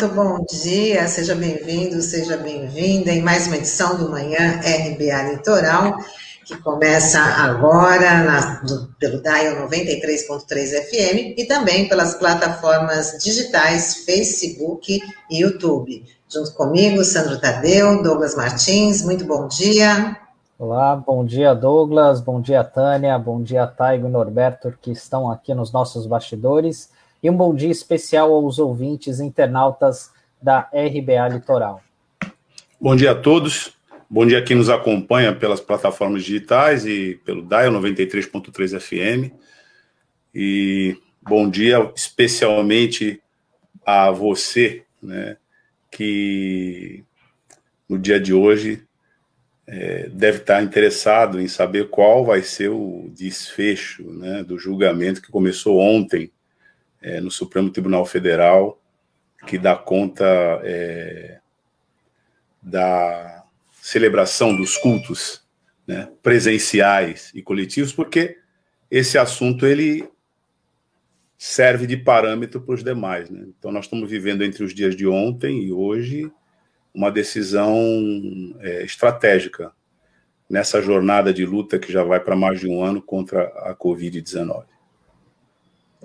muito bom dia, seja bem-vindo, seja bem-vinda em mais uma edição do Manhã RBA Litoral, que começa agora na, do, pelo Dial 93.3 FM e também pelas plataformas digitais Facebook e YouTube. Junto comigo, Sandro Tadeu, Douglas Martins, muito bom dia. Olá, bom dia Douglas, bom dia Tânia, bom dia Taigo e Norberto que estão aqui nos nossos bastidores e um bom dia especial aos ouvintes internautas da RBA Litoral. Bom dia a todos, bom dia a quem nos acompanha pelas plataformas digitais e pelo Dial 93.3 FM e bom dia especialmente a você, né, que no dia de hoje é, deve estar interessado em saber qual vai ser o desfecho né, do julgamento que começou ontem é, no Supremo Tribunal Federal, que dá conta é, da celebração dos cultos né, presenciais e coletivos, porque esse assunto ele serve de parâmetro para os demais. Né? Então, nós estamos vivendo entre os dias de ontem e hoje uma decisão é, estratégica nessa jornada de luta que já vai para mais de um ano contra a Covid-19.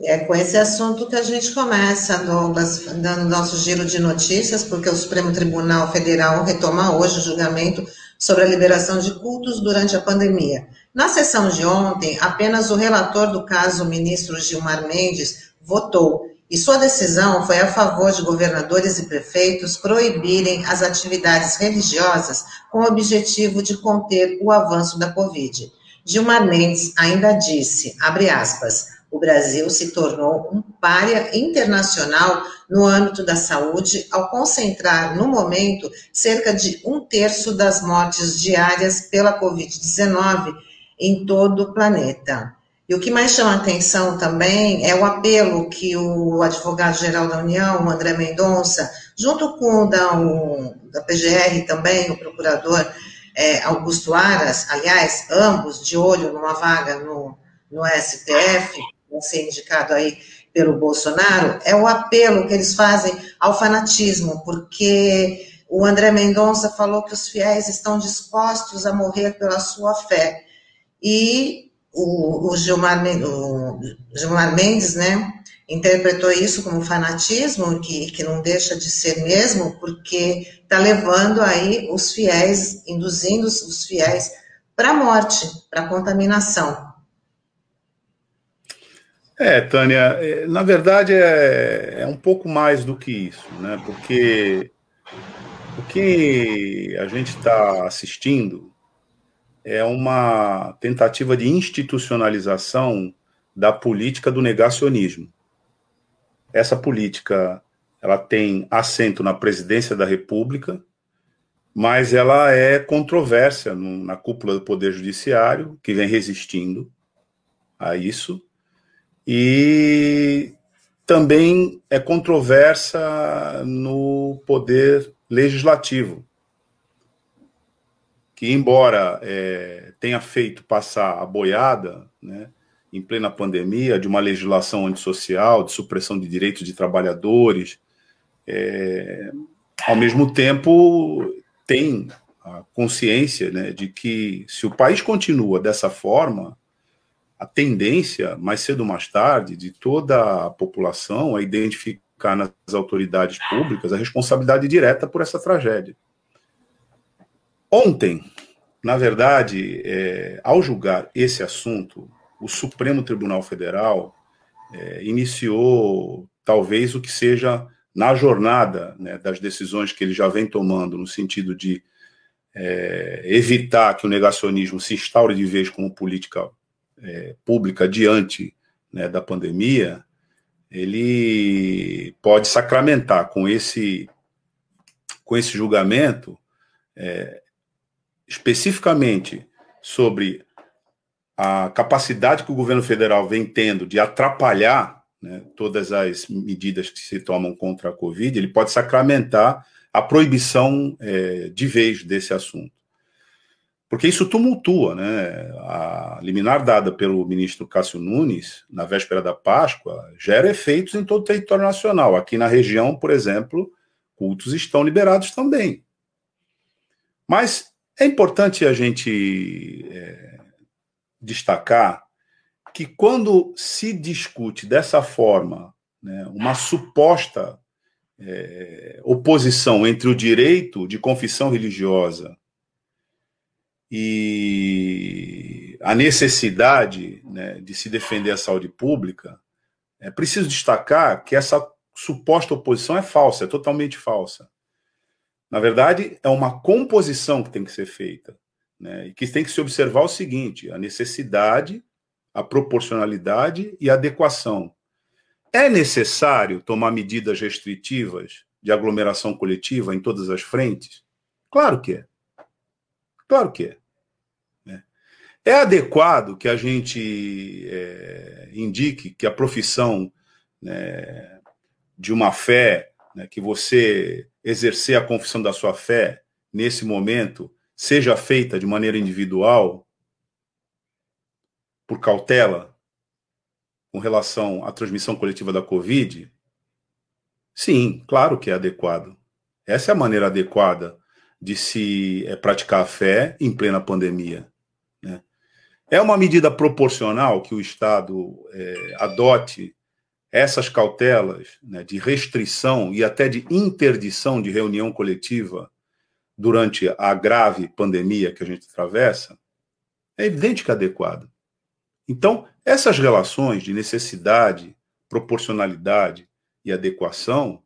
É com esse assunto que a gente começa, Douglas, dando nosso giro de notícias, porque o Supremo Tribunal Federal retoma hoje o julgamento sobre a liberação de cultos durante a pandemia. Na sessão de ontem, apenas o relator do caso, o ministro Gilmar Mendes, votou e sua decisão foi a favor de governadores e prefeitos proibirem as atividades religiosas com o objetivo de conter o avanço da Covid. Gilmar Mendes ainda disse, abre aspas, o Brasil se tornou um párea internacional no âmbito da saúde ao concentrar, no momento, cerca de um terço das mortes diárias pela Covid-19 em todo o planeta. E o que mais chama atenção também é o apelo que o advogado-geral da União, André Mendonça, junto com o da, o, da PGR também, o procurador é, Augusto Aras, aliás, ambos de olho numa vaga no, no STF, vão ser indicado aí pelo Bolsonaro, é o apelo que eles fazem ao fanatismo, porque o André Mendonça falou que os fiéis estão dispostos a morrer pela sua fé. E o, o, Gilmar, o Gilmar Mendes, né, interpretou isso como fanatismo, que, que não deixa de ser mesmo, porque está levando aí os fiéis, induzindo os fiéis para a morte, para a contaminação. É, Tânia, é, na verdade é, é um pouco mais do que isso, né? Porque o que a gente está assistindo é uma tentativa de institucionalização da política do negacionismo. Essa política ela tem assento na presidência da República, mas ela é controversa na cúpula do Poder Judiciário, que vem resistindo a isso, e também é controversa no Poder Legislativo, que, embora é, tenha feito passar a boiada, né, em plena pandemia, de uma legislação antissocial, de supressão de direitos de trabalhadores, é, ao mesmo tempo tem a consciência né, de que se o país continua dessa forma, a tendência, mais cedo ou mais tarde, de toda a população a identificar nas autoridades públicas a responsabilidade direta por essa tragédia. Ontem, na verdade, é, ao julgar esse assunto, o Supremo Tribunal Federal é, iniciou talvez o que seja na jornada né, das decisões que ele já vem tomando, no sentido de é, evitar que o negacionismo se instaure de vez como política é, pública diante né, da pandemia, ele pode sacramentar com esse, com esse julgamento é, especificamente sobre a capacidade que o governo federal vem tendo de atrapalhar né, todas as medidas que se tomam contra a Covid, ele pode sacramentar a proibição é, de vez desse assunto. Porque isso tumultua, né? A liminar dada pelo ministro Cássio Nunes na véspera da Páscoa gera efeitos em todo o território nacional. Aqui na região, por exemplo, cultos estão liberados também. Mas é importante a gente é, destacar que quando se discute dessa forma né, uma suposta é, oposição entre o direito de confissão religiosa e a necessidade né, de se defender a saúde pública, é preciso destacar que essa suposta oposição é falsa, é totalmente falsa. Na verdade, é uma composição que tem que ser feita. Né, e que tem que se observar o seguinte: a necessidade, a proporcionalidade e a adequação. É necessário tomar medidas restritivas de aglomeração coletiva em todas as frentes? Claro que é. Claro que é. É adequado que a gente é, indique que a profissão né, de uma fé, né, que você exercer a confissão da sua fé nesse momento, seja feita de maneira individual, por cautela, com relação à transmissão coletiva da Covid? Sim, claro que é adequado. Essa é a maneira adequada de se é, praticar a fé em plena pandemia. É uma medida proporcional que o Estado é, adote essas cautelas né, de restrição e até de interdição de reunião coletiva durante a grave pandemia que a gente atravessa? É evidente que é adequado. Então, essas relações de necessidade, proporcionalidade e adequação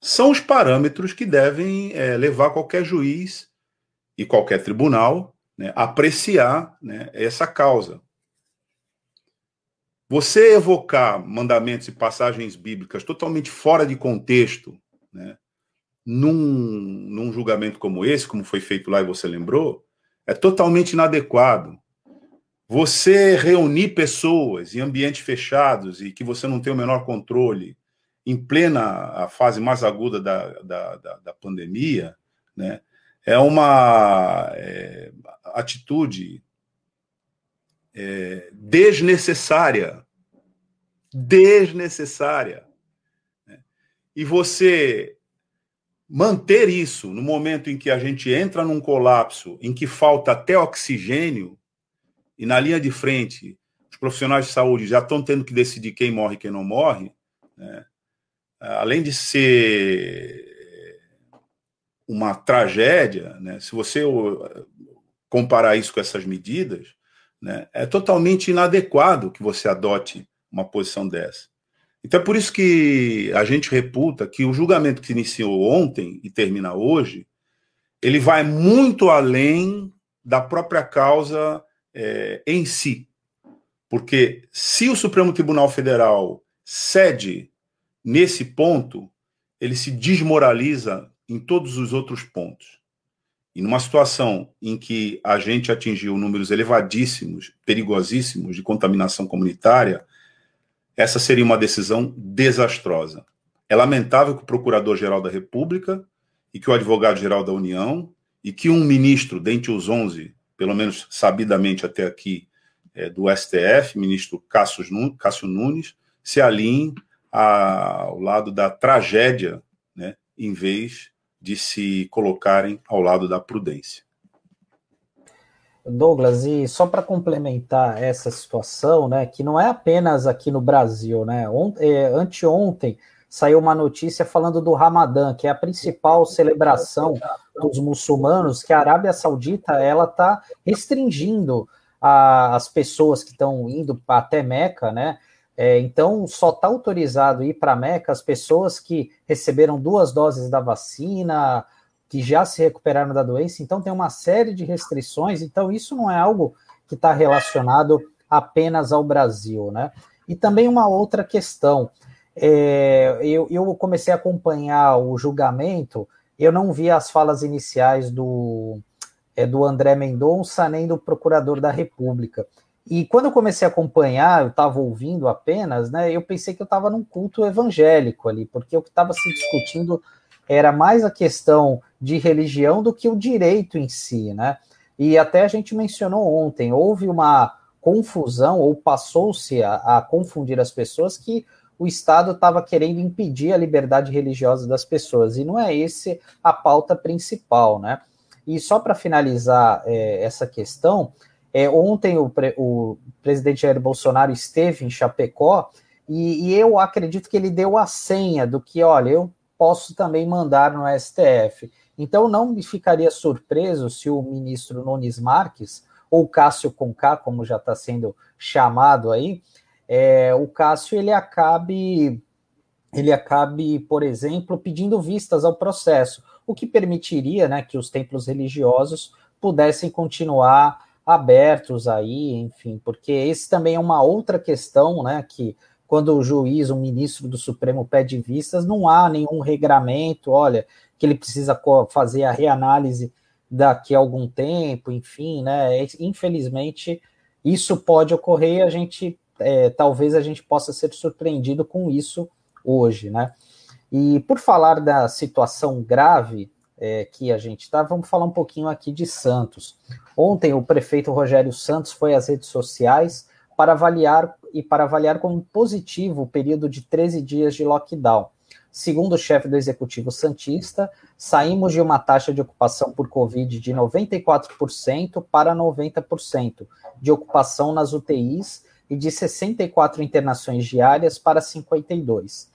são os parâmetros que devem é, levar qualquer juiz e qualquer tribunal né, apreciar né, essa causa. Você evocar mandamentos e passagens bíblicas totalmente fora de contexto, né, num, num julgamento como esse, como foi feito lá e você lembrou, é totalmente inadequado. Você reunir pessoas em ambientes fechados e que você não tem o menor controle, em plena a fase mais aguda da, da, da, da pandemia, né, é uma é, atitude é, desnecessária. Desnecessária. Né? E você manter isso no momento em que a gente entra num colapso, em que falta até oxigênio, e na linha de frente os profissionais de saúde já estão tendo que decidir quem morre e quem não morre, né? além de ser uma tragédia, né, se você comparar isso com essas medidas, né, é totalmente inadequado que você adote uma posição dessa. Então é por isso que a gente reputa que o julgamento que iniciou ontem e termina hoje, ele vai muito além da própria causa é, em si. Porque se o Supremo Tribunal Federal cede Nesse ponto, ele se desmoraliza em todos os outros pontos. E numa situação em que a gente atingiu números elevadíssimos, perigosíssimos de contaminação comunitária, essa seria uma decisão desastrosa. É lamentável que o Procurador-Geral da República e que o Advogado-Geral da União e que um ministro, dentre os 11, pelo menos sabidamente até aqui, é, do STF, ministro Cássio Nunes, se alinhem ao lado da tragédia, né, em vez de se colocarem ao lado da prudência. Douglas, e só para complementar essa situação, né, que não é apenas aqui no Brasil, né? é, anteontem saiu uma notícia falando do Ramadã, que é a principal celebração dos muçulmanos, que a Arábia Saudita ela está restringindo a, as pessoas que estão indo até Meca, né? É, então, só está autorizado ir para a Meca as pessoas que receberam duas doses da vacina, que já se recuperaram da doença. Então, tem uma série de restrições. Então, isso não é algo que está relacionado apenas ao Brasil, né? E também uma outra questão. É, eu, eu comecei a acompanhar o julgamento, eu não vi as falas iniciais do, é, do André Mendonça nem do procurador da República. E quando eu comecei a acompanhar, eu estava ouvindo apenas, né? Eu pensei que eu estava num culto evangélico ali, porque o que estava se discutindo era mais a questão de religião do que o direito em si, né? E até a gente mencionou ontem, houve uma confusão, ou passou-se a, a confundir as pessoas que o Estado estava querendo impedir a liberdade religiosa das pessoas, e não é esse a pauta principal, né? E só para finalizar é, essa questão, é, ontem o, o, presidente Jair Bolsonaro esteve em Chapecó e, e, eu acredito que ele deu a senha do que, olha, eu posso também mandar no STF. Então não me ficaria surpreso se o ministro Nunes Marques, ou Cássio Conká, como já está sendo chamado aí, é, o Cássio ele acabe ele acabe, por exemplo, pedindo vistas ao processo, o que permitiria né, que os templos religiosos pudessem continuar abertos aí, enfim, porque esse também é uma outra questão, né, que quando o juiz, o ministro do Supremo pede vistas, não há nenhum regramento, olha, que ele precisa fazer a reanálise daqui a algum tempo, enfim, né, infelizmente isso pode ocorrer e a gente é, talvez a gente possa ser surpreendido com isso hoje, né? E por falar da situação grave é, que a gente está, vamos falar um pouquinho aqui de Santos. Ontem o prefeito Rogério Santos foi às redes sociais para avaliar e para avaliar como positivo o período de 13 dias de lockdown. Segundo o chefe do executivo santista, saímos de uma taxa de ocupação por Covid de 94% para 90% de ocupação nas UTIs e de 64 internações diárias para 52.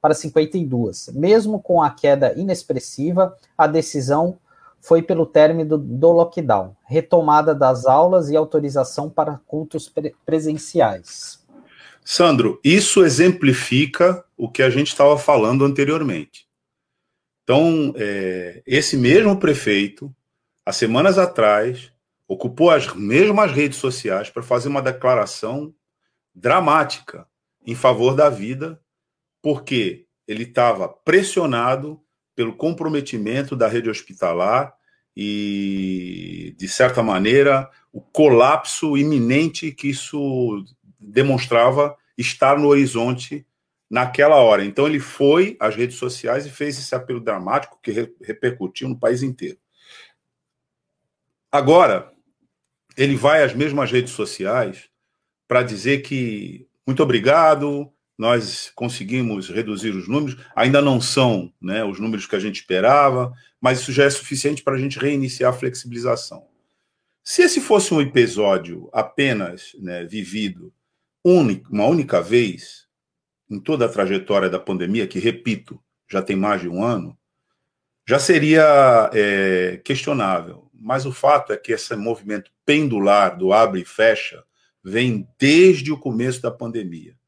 Para 52. Mesmo com a queda inexpressiva, a decisão foi pelo término do, do lockdown, retomada das aulas e autorização para cultos pre presenciais. Sandro, isso exemplifica o que a gente estava falando anteriormente. Então, é, esse mesmo prefeito, há semanas atrás, ocupou as mesmas redes sociais para fazer uma declaração dramática em favor da vida, porque ele estava pressionado pelo comprometimento da rede hospitalar e, de certa maneira, o colapso iminente que isso demonstrava estar no horizonte naquela hora. Então, ele foi às redes sociais e fez esse apelo dramático que repercutiu no país inteiro. Agora, ele vai às mesmas redes sociais para dizer que muito obrigado, nós conseguimos reduzir os números, ainda não são né, os números que a gente esperava, mas isso já é suficiente para a gente reiniciar a flexibilização. Se esse fosse um episódio apenas né, vivido uma única vez em toda a trajetória da pandemia, que, repito, já tem mais de um ano, já seria é, questionável. Mas o fato é que esse movimento pendular do abre e fecha vem desde o começo da pandemia,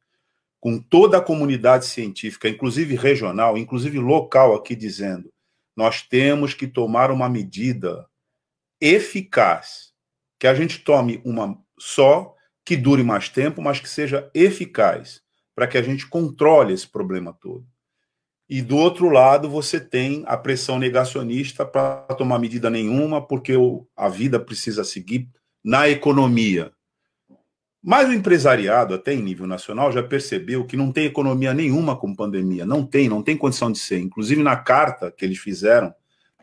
com toda a comunidade científica, inclusive regional, inclusive local, aqui dizendo: nós temos que tomar uma medida eficaz, que a gente tome uma só, que dure mais tempo, mas que seja eficaz, para que a gente controle esse problema todo. E do outro lado, você tem a pressão negacionista para tomar medida nenhuma, porque a vida precisa seguir na economia. Mas o empresariado, até em nível nacional, já percebeu que não tem economia nenhuma com pandemia. Não tem, não tem condição de ser. Inclusive, na carta que eles fizeram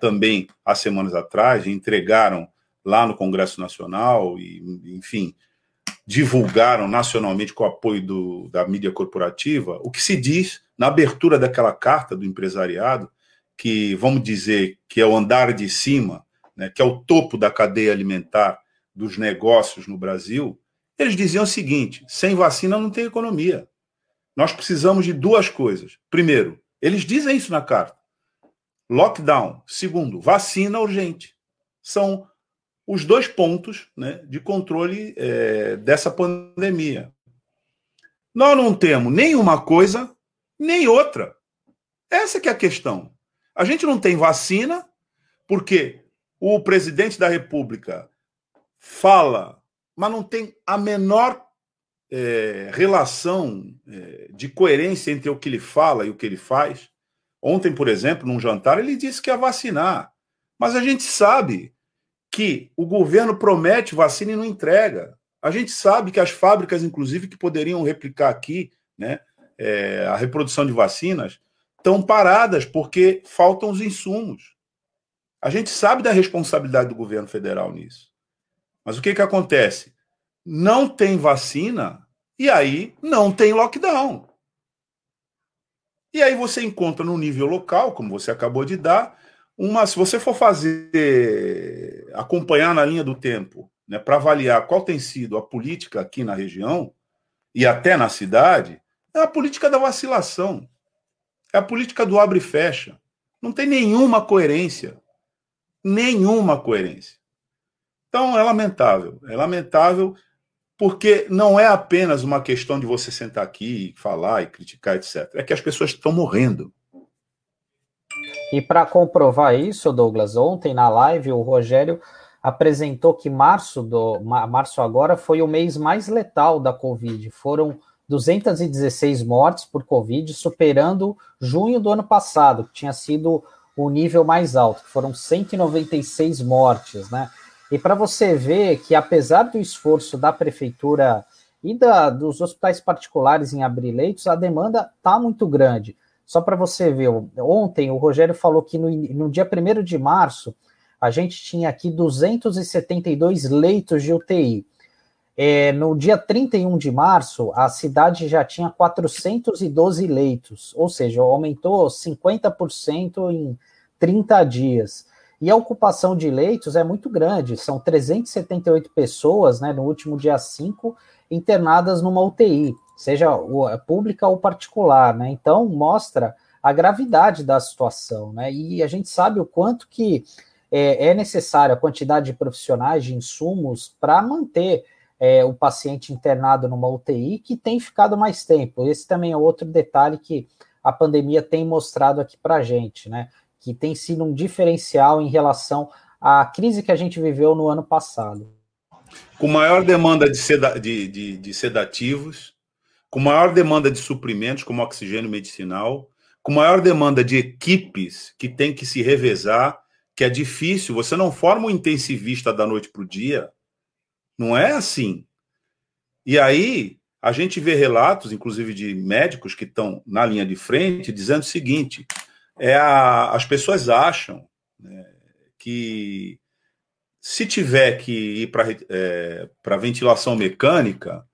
também há semanas atrás, entregaram lá no Congresso Nacional e, enfim, divulgaram nacionalmente com o apoio do, da mídia corporativa, o que se diz na abertura daquela carta do empresariado, que vamos dizer que é o andar de cima, né, que é o topo da cadeia alimentar dos negócios no Brasil, eles diziam o seguinte: sem vacina não tem economia. Nós precisamos de duas coisas. Primeiro, eles dizem isso na carta: lockdown. Segundo, vacina urgente. São os dois pontos né, de controle é, dessa pandemia. Nós não temos nem uma coisa, nem outra. Essa que é a questão. A gente não tem vacina, porque o presidente da República fala mas não tem a menor é, relação é, de coerência entre o que ele fala e o que ele faz. Ontem, por exemplo, num jantar, ele disse que ia vacinar. Mas a gente sabe que o governo promete vacina e não entrega. A gente sabe que as fábricas, inclusive, que poderiam replicar aqui né, é, a reprodução de vacinas, estão paradas porque faltam os insumos. A gente sabe da responsabilidade do governo federal nisso. Mas o que, que acontece? Não tem vacina e aí não tem lockdown. E aí você encontra no nível local, como você acabou de dar, uma. Se você for fazer acompanhar na linha do tempo, né, para avaliar qual tem sido a política aqui na região e até na cidade, é a política da vacilação. É a política do abre e fecha. Não tem nenhuma coerência. Nenhuma coerência. Então é lamentável. É lamentável porque não é apenas uma questão de você sentar aqui e falar e criticar, etc. É que as pessoas estão morrendo. E para comprovar isso, Douglas, ontem na live o Rogério apresentou que março do março agora foi o mês mais letal da Covid. Foram 216 mortes por Covid, superando junho do ano passado, que tinha sido o nível mais alto, que foram 196 mortes, né? E para você ver que, apesar do esforço da prefeitura e da, dos hospitais particulares em abrir leitos, a demanda está muito grande. Só para você ver, ontem o Rogério falou que no, no dia 1 de março a gente tinha aqui 272 leitos de UTI. É, no dia 31 de março, a cidade já tinha 412 leitos, ou seja, aumentou 50% em 30 dias. E a ocupação de leitos é muito grande, são 378 pessoas, né, no último dia 5, internadas numa UTI, seja pública ou particular, né? Então mostra a gravidade da situação, né? E a gente sabe o quanto que é, é necessária a quantidade de profissionais, de insumos para manter é, o paciente internado numa UTI que tem ficado mais tempo. Esse também é outro detalhe que a pandemia tem mostrado aqui para a gente, né? Que tem sido um diferencial em relação à crise que a gente viveu no ano passado. Com maior demanda de, seda, de, de, de sedativos, com maior demanda de suprimentos, como oxigênio medicinal, com maior demanda de equipes que tem que se revezar, que é difícil. Você não forma um intensivista da noite para o dia. Não é assim. E aí, a gente vê relatos, inclusive de médicos que estão na linha de frente, dizendo o seguinte: é a, as pessoas acham né, que se tiver que ir para é, ventilação mecânica,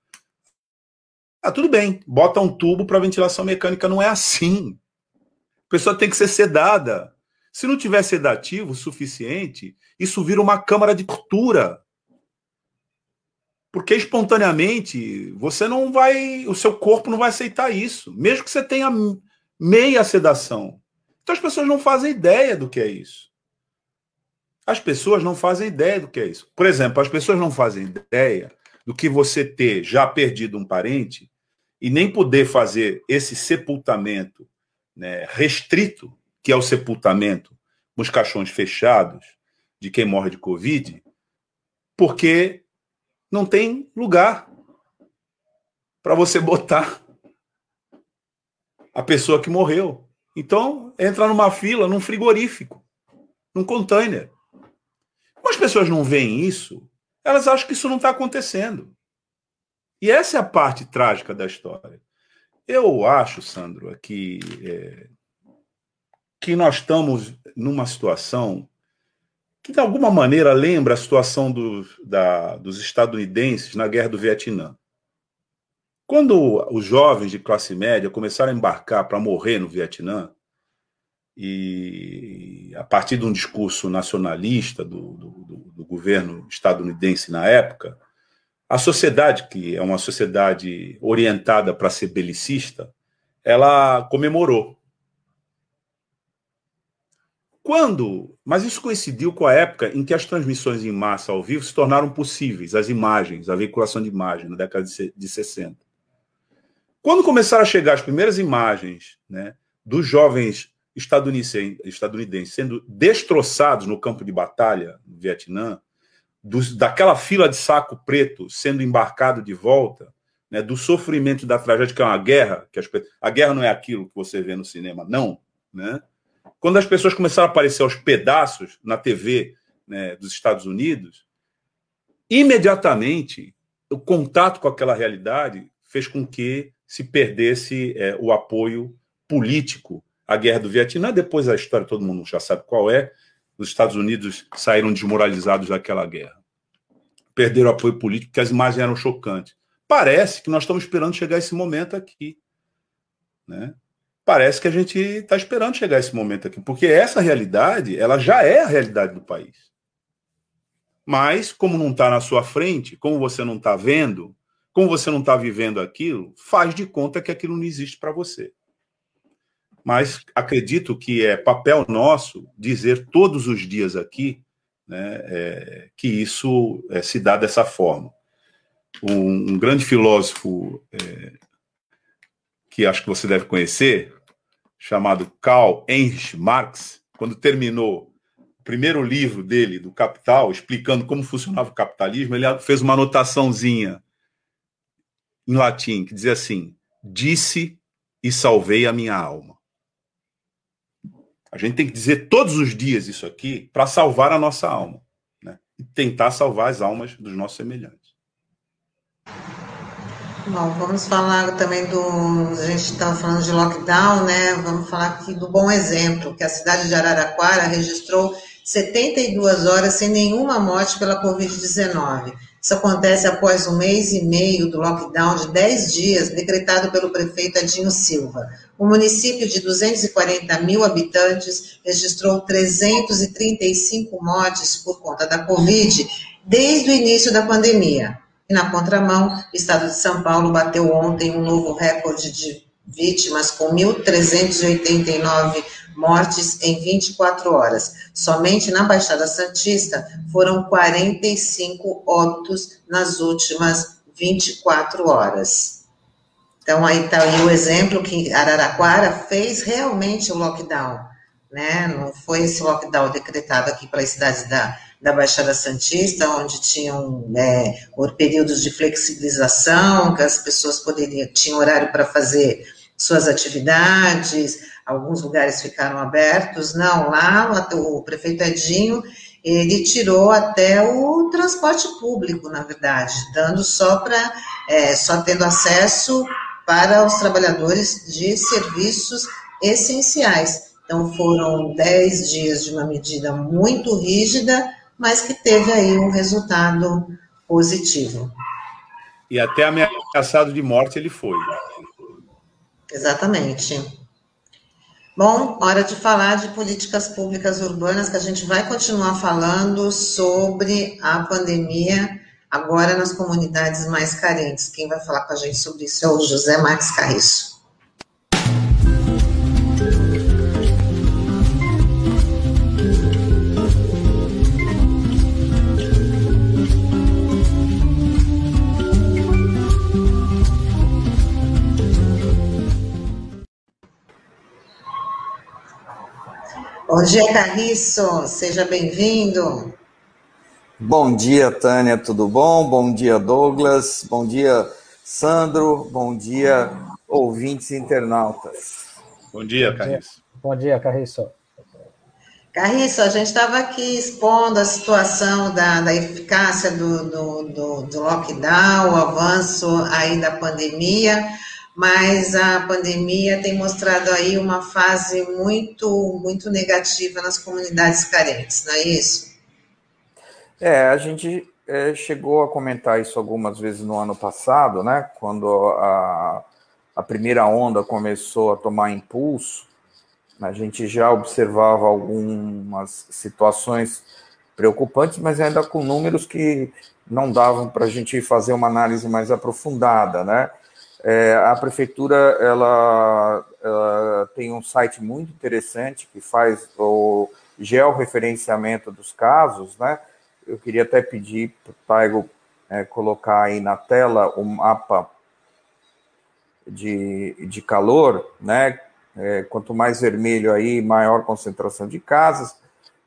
ah, tudo bem, bota um tubo para ventilação mecânica. Não é assim. A pessoa tem que ser sedada. Se não tiver sedativo suficiente, isso vira uma câmara de tortura. Porque espontaneamente você não vai, o seu corpo não vai aceitar isso, mesmo que você tenha meia sedação. Então as pessoas não fazem ideia do que é isso. As pessoas não fazem ideia do que é isso. Por exemplo, as pessoas não fazem ideia do que você ter já perdido um parente e nem poder fazer esse sepultamento né, restrito, que é o sepultamento com os caixões fechados de quem morre de Covid, porque não tem lugar para você botar a pessoa que morreu. Então, entra numa fila, num frigorífico, num container. Como as pessoas não veem isso, elas acham que isso não está acontecendo. E essa é a parte trágica da história. Eu acho, Sandro, que, é, que nós estamos numa situação que, de alguma maneira, lembra a situação do, da, dos estadunidenses na Guerra do Vietnã. Quando os jovens de classe média começaram a embarcar para morrer no Vietnã, e a partir de um discurso nacionalista do, do, do, governo estadunidense na época, a sociedade, que é uma sociedade orientada para ser belicista, ela comemorou. Quando? Mas isso coincidiu com a época em que as transmissões em massa ao vivo se tornaram possíveis, as imagens, a veiculação de imagens, na década de 60. Quando começaram a chegar as primeiras imagens né, dos jovens estadunidenses sendo destroçados no campo de batalha no Vietnã, dos, daquela fila de saco preto sendo embarcado de volta, né, do sofrimento da tragédia, que é uma guerra, que as, a guerra não é aquilo que você vê no cinema, não. Né? Quando as pessoas começaram a aparecer aos pedaços na TV né, dos Estados Unidos, imediatamente o contato com aquela realidade fez com que se perdesse é, o apoio político à guerra do Vietnã. Depois a história todo mundo já sabe qual é. Os Estados Unidos saíram desmoralizados daquela guerra. perderam apoio político, porque as imagens eram chocantes. Parece que nós estamos esperando chegar esse momento aqui. Né? Parece que a gente está esperando chegar esse momento aqui, porque essa realidade, ela já é a realidade do país. Mas, como não está na sua frente, como você não está vendo, como você não está vivendo aquilo, faz de conta que aquilo não existe para você. Mas acredito que é papel nosso dizer todos os dias aqui né, é, que isso é, se dá dessa forma. Um, um grande filósofo é, que acho que você deve conhecer, chamado Karl Heinrich Marx, quando terminou o primeiro livro dele, do Capital, explicando como funcionava o capitalismo, ele fez uma anotaçãozinha em latim que dizia assim: Disse e salvei a minha alma. A gente tem que dizer todos os dias isso aqui para salvar a nossa alma né? e tentar salvar as almas dos nossos semelhantes. Bom, vamos falar também do. A gente estava falando de lockdown, né? Vamos falar aqui do bom exemplo, que a cidade de Araraquara registrou 72 horas sem nenhuma morte pela Covid-19. Isso acontece após um mês e meio do lockdown de 10 dias decretado pelo prefeito Adinho Silva. O município de 240 mil habitantes registrou 335 mortes por conta da Covid desde o início da pandemia. E na contramão, o estado de São Paulo bateu ontem um novo recorde de vítimas, com 1.389 mortes em 24 horas. Somente na Baixada Santista foram 45 óbitos nas últimas 24 horas. Então, aí está o exemplo que Araraquara fez realmente o lockdown, né? Não foi esse lockdown decretado aqui para as cidades da, da Baixada Santista, onde tinham é, períodos de flexibilização, que as pessoas poderiam, tinham horário para fazer suas atividades, alguns lugares ficaram abertos. Não, lá o prefeito Edinho, ele tirou até o transporte público, na verdade, dando só para, é, só tendo acesso para os trabalhadores de serviços essenciais. Então, foram dez dias de uma medida muito rígida, mas que teve aí um resultado positivo. E até ameaçado de morte ele foi. Exatamente. Bom, hora de falar de políticas públicas urbanas, que a gente vai continuar falando sobre a pandemia agora nas comunidades mais carentes. Quem vai falar com a gente sobre isso é o José Marques Carriço. Bom dia, Carriço. Seja bem-vindo. Bom dia, Tânia, tudo bom? Bom dia, Douglas. Bom dia, Sandro. Bom dia, ouvintes internautas. Bom dia, Carriço. Bom dia, Carriço. Carriço, a gente estava aqui expondo a situação da, da eficácia do, do, do, do lockdown, o avanço aí da pandemia, mas a pandemia tem mostrado aí uma fase muito, muito negativa nas comunidades carentes, não é isso? É, a gente é, chegou a comentar isso algumas vezes no ano passado, né? Quando a, a primeira onda começou a tomar impulso, a gente já observava algumas situações preocupantes, mas ainda com números que não davam para a gente fazer uma análise mais aprofundada, né? É, a prefeitura ela, ela, tem um site muito interessante que faz o georreferenciamento dos casos, né? eu queria até pedir para o Taigo é, colocar aí na tela o mapa de, de calor, né? É, quanto mais vermelho aí, maior concentração de casas,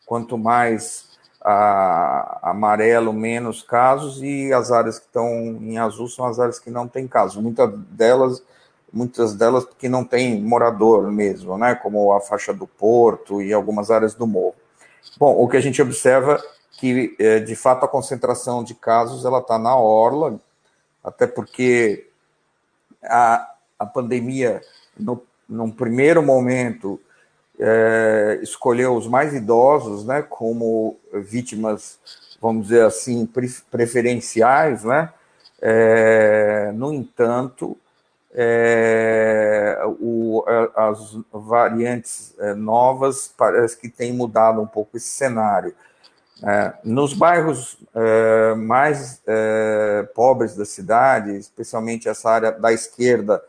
quanto mais a, amarelo, menos casos, e as áreas que estão em azul são as áreas que não têm casos. Muitas delas, muitas delas que não tem morador mesmo, né? Como a faixa do Porto e algumas áreas do morro. Bom, o que a gente observa que é, de fato a concentração de casos ela está na orla, até porque a, a pandemia no num primeiro momento é, escolheu os mais idosos, né, como vítimas vamos dizer assim, preferenciais, né? É, no entanto, é, o, as variantes é, novas parece que têm mudado um pouco esse cenário. É, nos bairros é, mais é, pobres da cidade, especialmente essa área da esquerda,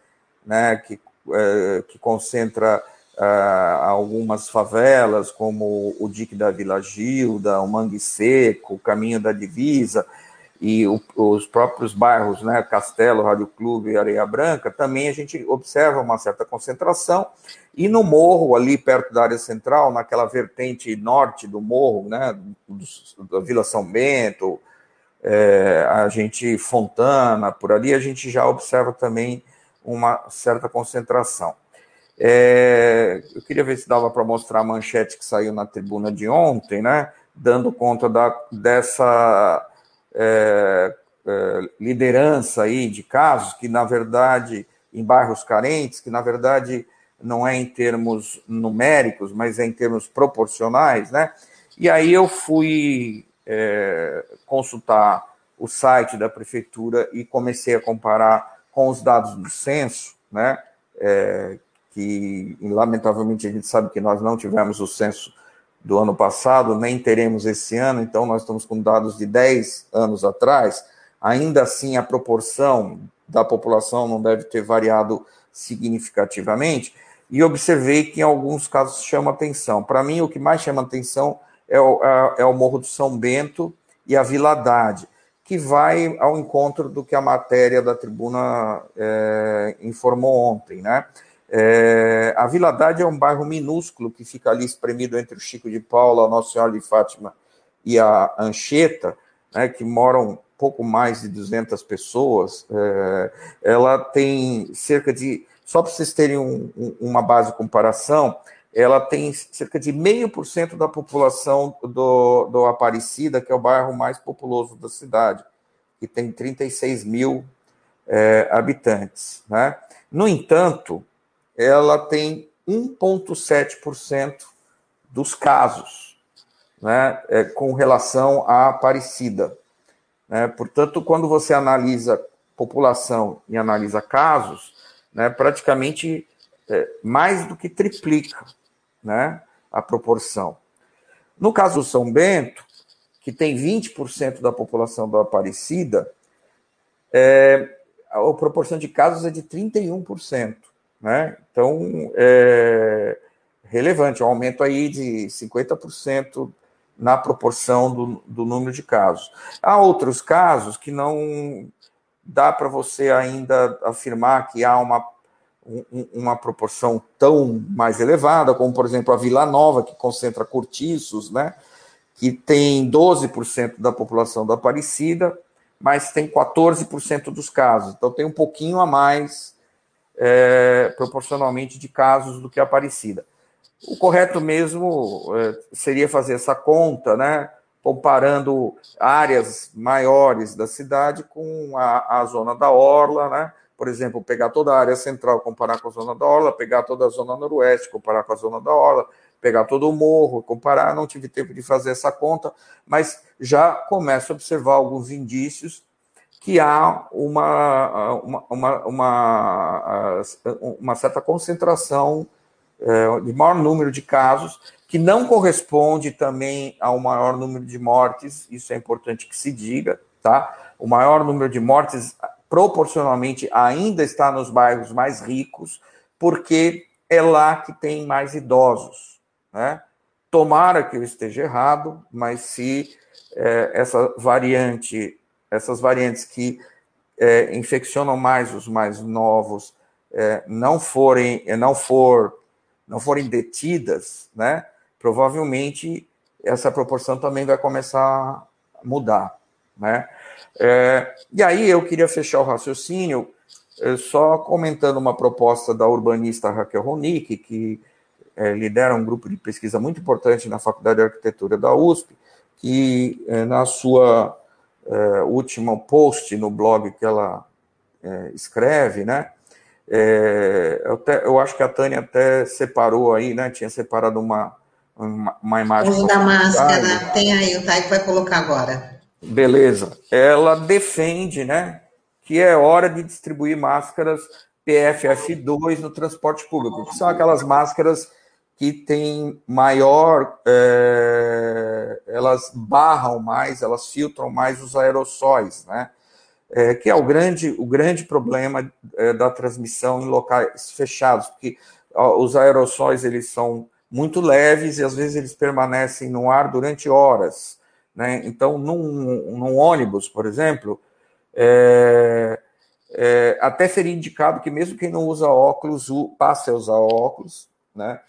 né, que, é, que concentra algumas favelas, como o Dique da Vila Gilda, o Mangue Seco, o Caminho da Divisa, e o, os próprios bairros, né, Castelo, Rádio Clube Areia Branca, também a gente observa uma certa concentração. E no morro, ali perto da área central, naquela vertente norte do morro, né, da Vila São Bento, é, a gente Fontana, por ali, a gente já observa também uma certa concentração. É, eu queria ver se dava para mostrar a manchete que saiu na tribuna de ontem, né, dando conta da, dessa é, é, liderança aí de casos que, na verdade, em bairros carentes, que, na verdade, não é em termos numéricos, mas é em termos proporcionais, né? E aí eu fui é, consultar o site da prefeitura e comecei a comparar com os dados do censo, né? É, que lamentavelmente a gente sabe que nós não tivemos o censo do ano passado, nem teremos esse ano, então nós estamos com dados de 10 anos atrás. Ainda assim, a proporção da população não deve ter variado significativamente, e observei que em alguns casos chama atenção. Para mim, o que mais chama atenção é o, é o Morro do São Bento e a Vila Haddad, que vai ao encontro do que a matéria da tribuna é, informou ontem, né? É, a Vila Haddad é um bairro minúsculo que fica ali espremido entre o Chico de Paula, a Nossa Senhora de Fátima e a Anchieta, né, que moram pouco mais de 200 pessoas. É, ela tem cerca de, só para vocês terem um, um, uma base de comparação, ela tem cerca de meio por cento da população do, do Aparecida, que é o bairro mais populoso da cidade, que tem 36 mil é, habitantes. Né? No entanto, ela tem 1,7% dos casos né, é, com relação à Aparecida. Né? Portanto, quando você analisa população e analisa casos, né, praticamente é, mais do que triplica né, a proporção. No caso do São Bento, que tem 20% da população da Aparecida, é, a proporção de casos é de 31%. Né? Então, é relevante, um aumento aí de 50% na proporção do, do número de casos. Há outros casos que não dá para você ainda afirmar que há uma, uma proporção tão mais elevada, como, por exemplo, a Vila Nova, que concentra cortiços, né? que tem 12% da população da Aparecida, mas tem 14% dos casos. Então, tem um pouquinho a mais é, proporcionalmente de casos do que Aparecida. O correto mesmo é, seria fazer essa conta, né, comparando áreas maiores da cidade com a, a zona da Orla, né, por exemplo, pegar toda a área central, comparar com a zona da Orla, pegar toda a zona noroeste, comparar com a zona da Orla, pegar todo o morro, comparar. Não tive tempo de fazer essa conta, mas já começo a observar alguns indícios que há uma, uma, uma, uma, uma certa concentração é, de maior número de casos, que não corresponde também ao maior número de mortes, isso é importante que se diga, tá? O maior número de mortes, proporcionalmente, ainda está nos bairros mais ricos, porque é lá que tem mais idosos, né? Tomara que eu esteja errado, mas se é, essa variante essas variantes que é, infeccionam mais os mais novos é, não forem não for não forem detidas, né? Provavelmente essa proporção também vai começar a mudar, né? É, e aí eu queria fechar o raciocínio é, só comentando uma proposta da urbanista Raquel Ronick, que é, lidera um grupo de pesquisa muito importante na Faculdade de Arquitetura da USP, que é, na sua é, último post no blog que ela é, escreve, né? É, eu, até, eu, acho que a Tânia até separou aí, né? Tinha separado uma, uma, uma imagem. O da máscara, tem aí, o Taiko vai colocar agora. Beleza. Ela defende, né, que é hora de distribuir máscaras PFF2 no transporte público, que são aquelas máscaras que têm maior, é, elas barram mais, elas filtram mais os aerossóis, né? É, que é o grande, o grande problema é, da transmissão em locais fechados, porque ó, os aerossóis eles são muito leves e às vezes eles permanecem no ar durante horas. Né? Então, num, num ônibus, por exemplo, é, é, até seria indicado que mesmo quem não usa óculos passe a usar óculos, né?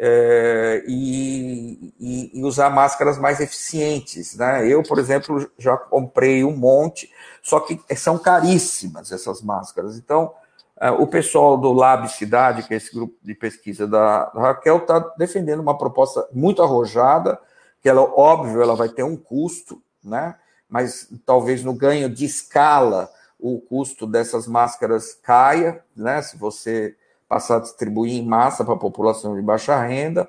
É, e, e, usar máscaras mais eficientes. Né? Eu, por exemplo, já comprei um monte, só que são caríssimas essas máscaras. Então, é, o pessoal do Lab Cidade, que é esse grupo de pesquisa da, Raquel, está defendendo uma proposta muito arrojada, que ela, óbvio, ela vai ter um custo, né? mas talvez no ganho de escala o custo dessas máscaras caia, né? Se você passar a distribuir em massa para a população de baixa renda,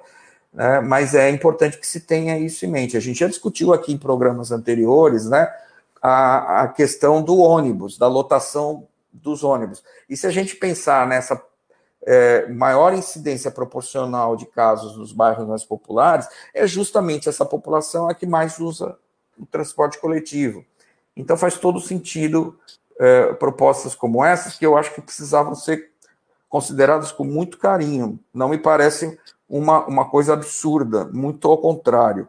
né? mas é importante que se tenha isso em mente. A gente já discutiu aqui em programas anteriores, né? A, a questão do ônibus, da lotação dos ônibus. E se a gente pensar nessa é, maior incidência proporcional de casos nos bairros mais populares, é justamente essa população a que mais usa o transporte coletivo. Então faz todo sentido é, propostas como essas, que eu acho que precisavam ser consideradas com muito carinho. Não me parece uma, uma coisa absurda, muito ao contrário.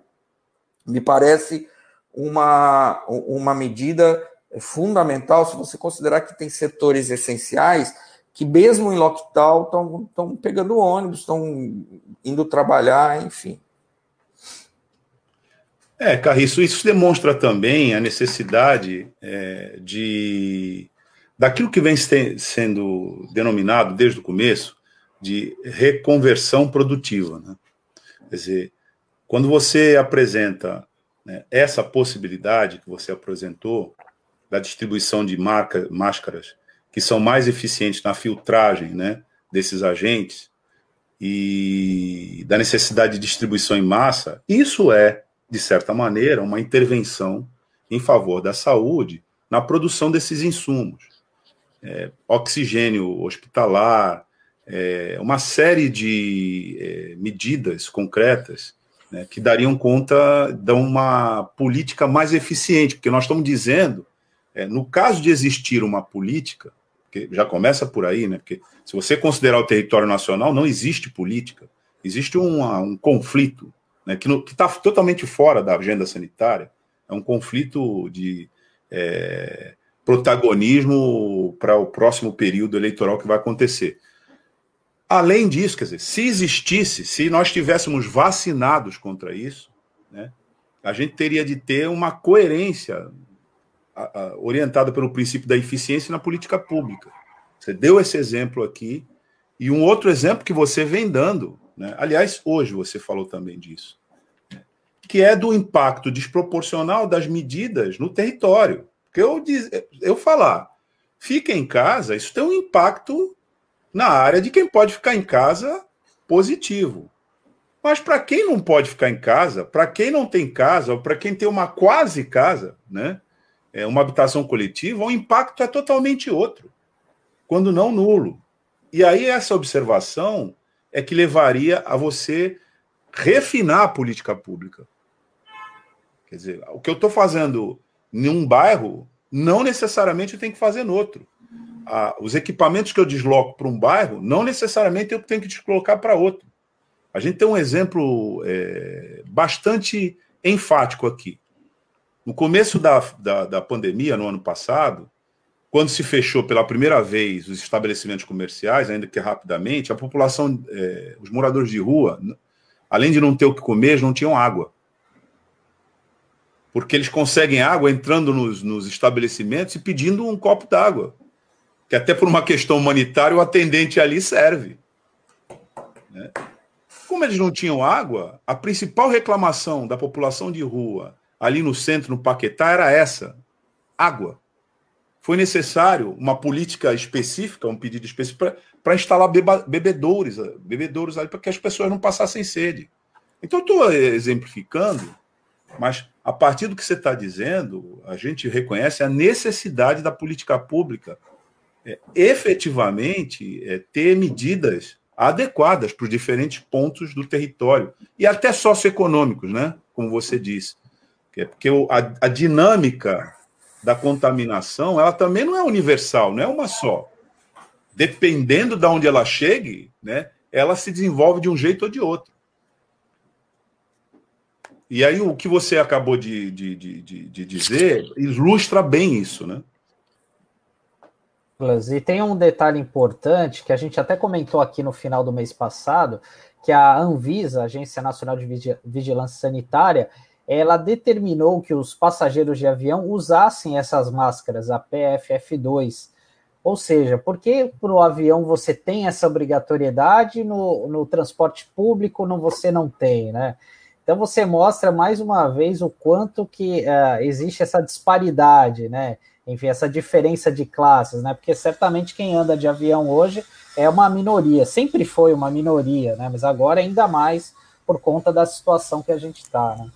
Me parece uma, uma medida fundamental se você considerar que tem setores essenciais que, mesmo em lockdown, estão pegando ônibus, estão indo trabalhar, enfim. É, Carriço, isso demonstra também a necessidade é, de daquilo que vem sendo denominado desde o começo de reconversão produtiva. Né? Quer dizer, quando você apresenta né, essa possibilidade que você apresentou da distribuição de marca, máscaras que são mais eficientes na filtragem né, desses agentes e da necessidade de distribuição em massa, isso é de certa maneira, uma intervenção em favor da saúde na produção desses insumos. É, oxigênio hospitalar, é, uma série de é, medidas concretas né, que dariam conta de uma política mais eficiente, porque nós estamos dizendo, é, no caso de existir uma política, que já começa por aí, né, porque se você considerar o território nacional, não existe política, existe uma, um conflito né, que está totalmente fora da agenda sanitária. É um conflito de é, protagonismo para o próximo período eleitoral que vai acontecer. Além disso, quer dizer, se existisse, se nós tivéssemos vacinados contra isso, né, a gente teria de ter uma coerência a, a, orientada pelo princípio da eficiência na política pública. Você deu esse exemplo aqui, e um outro exemplo que você vem dando né? Aliás, hoje você falou também disso, né? que é do impacto desproporcional das medidas no território. Porque eu, diz, eu falar, fica em casa, isso tem um impacto na área de quem pode ficar em casa positivo. Mas para quem não pode ficar em casa, para quem não tem casa, ou para quem tem uma quase casa, né, é uma habitação coletiva, o impacto é totalmente outro, quando não nulo. E aí essa observação é que levaria a você refinar a política pública. Quer dizer, o que eu estou fazendo em um bairro, não necessariamente eu tenho que fazer no outro. Ah, os equipamentos que eu desloco para um bairro, não necessariamente eu tenho que deslocar para outro. A gente tem um exemplo é, bastante enfático aqui. No começo da, da, da pandemia, no ano passado, quando se fechou pela primeira vez os estabelecimentos comerciais, ainda que rapidamente, a população, é, os moradores de rua, além de não ter o que comer, não tinham água. Porque eles conseguem água entrando nos, nos estabelecimentos e pedindo um copo d'água. Que até por uma questão humanitária o atendente ali serve. Né? Como eles não tinham água, a principal reclamação da população de rua ali no centro, no Paquetá, era essa: água foi necessário uma política específica, um pedido específico para instalar beba, bebedouros, bebedouros ali para que as pessoas não passassem sede. Então, estou exemplificando, mas a partir do que você está dizendo, a gente reconhece a necessidade da política pública é, efetivamente é, ter medidas adequadas para os diferentes pontos do território e até socioeconômicos, né? Como você disse, é porque a, a dinâmica da contaminação ela também não é universal, não é uma só. Dependendo de onde ela chegue, né? Ela se desenvolve de um jeito ou de outro. E aí o que você acabou de, de, de, de dizer ilustra bem isso, né? E tem um detalhe importante que a gente até comentou aqui no final do mês passado, que a Anvisa, Agência Nacional de Vigilância Sanitária, ela determinou que os passageiros de avião usassem essas máscaras, a PFF2. Ou seja, por que para o avião você tem essa obrigatoriedade, no, no transporte público no, você não tem, né? Então você mostra mais uma vez o quanto que uh, existe essa disparidade, né? Enfim, essa diferença de classes, né? Porque certamente quem anda de avião hoje é uma minoria, sempre foi uma minoria, né? Mas agora ainda mais por conta da situação que a gente está, né?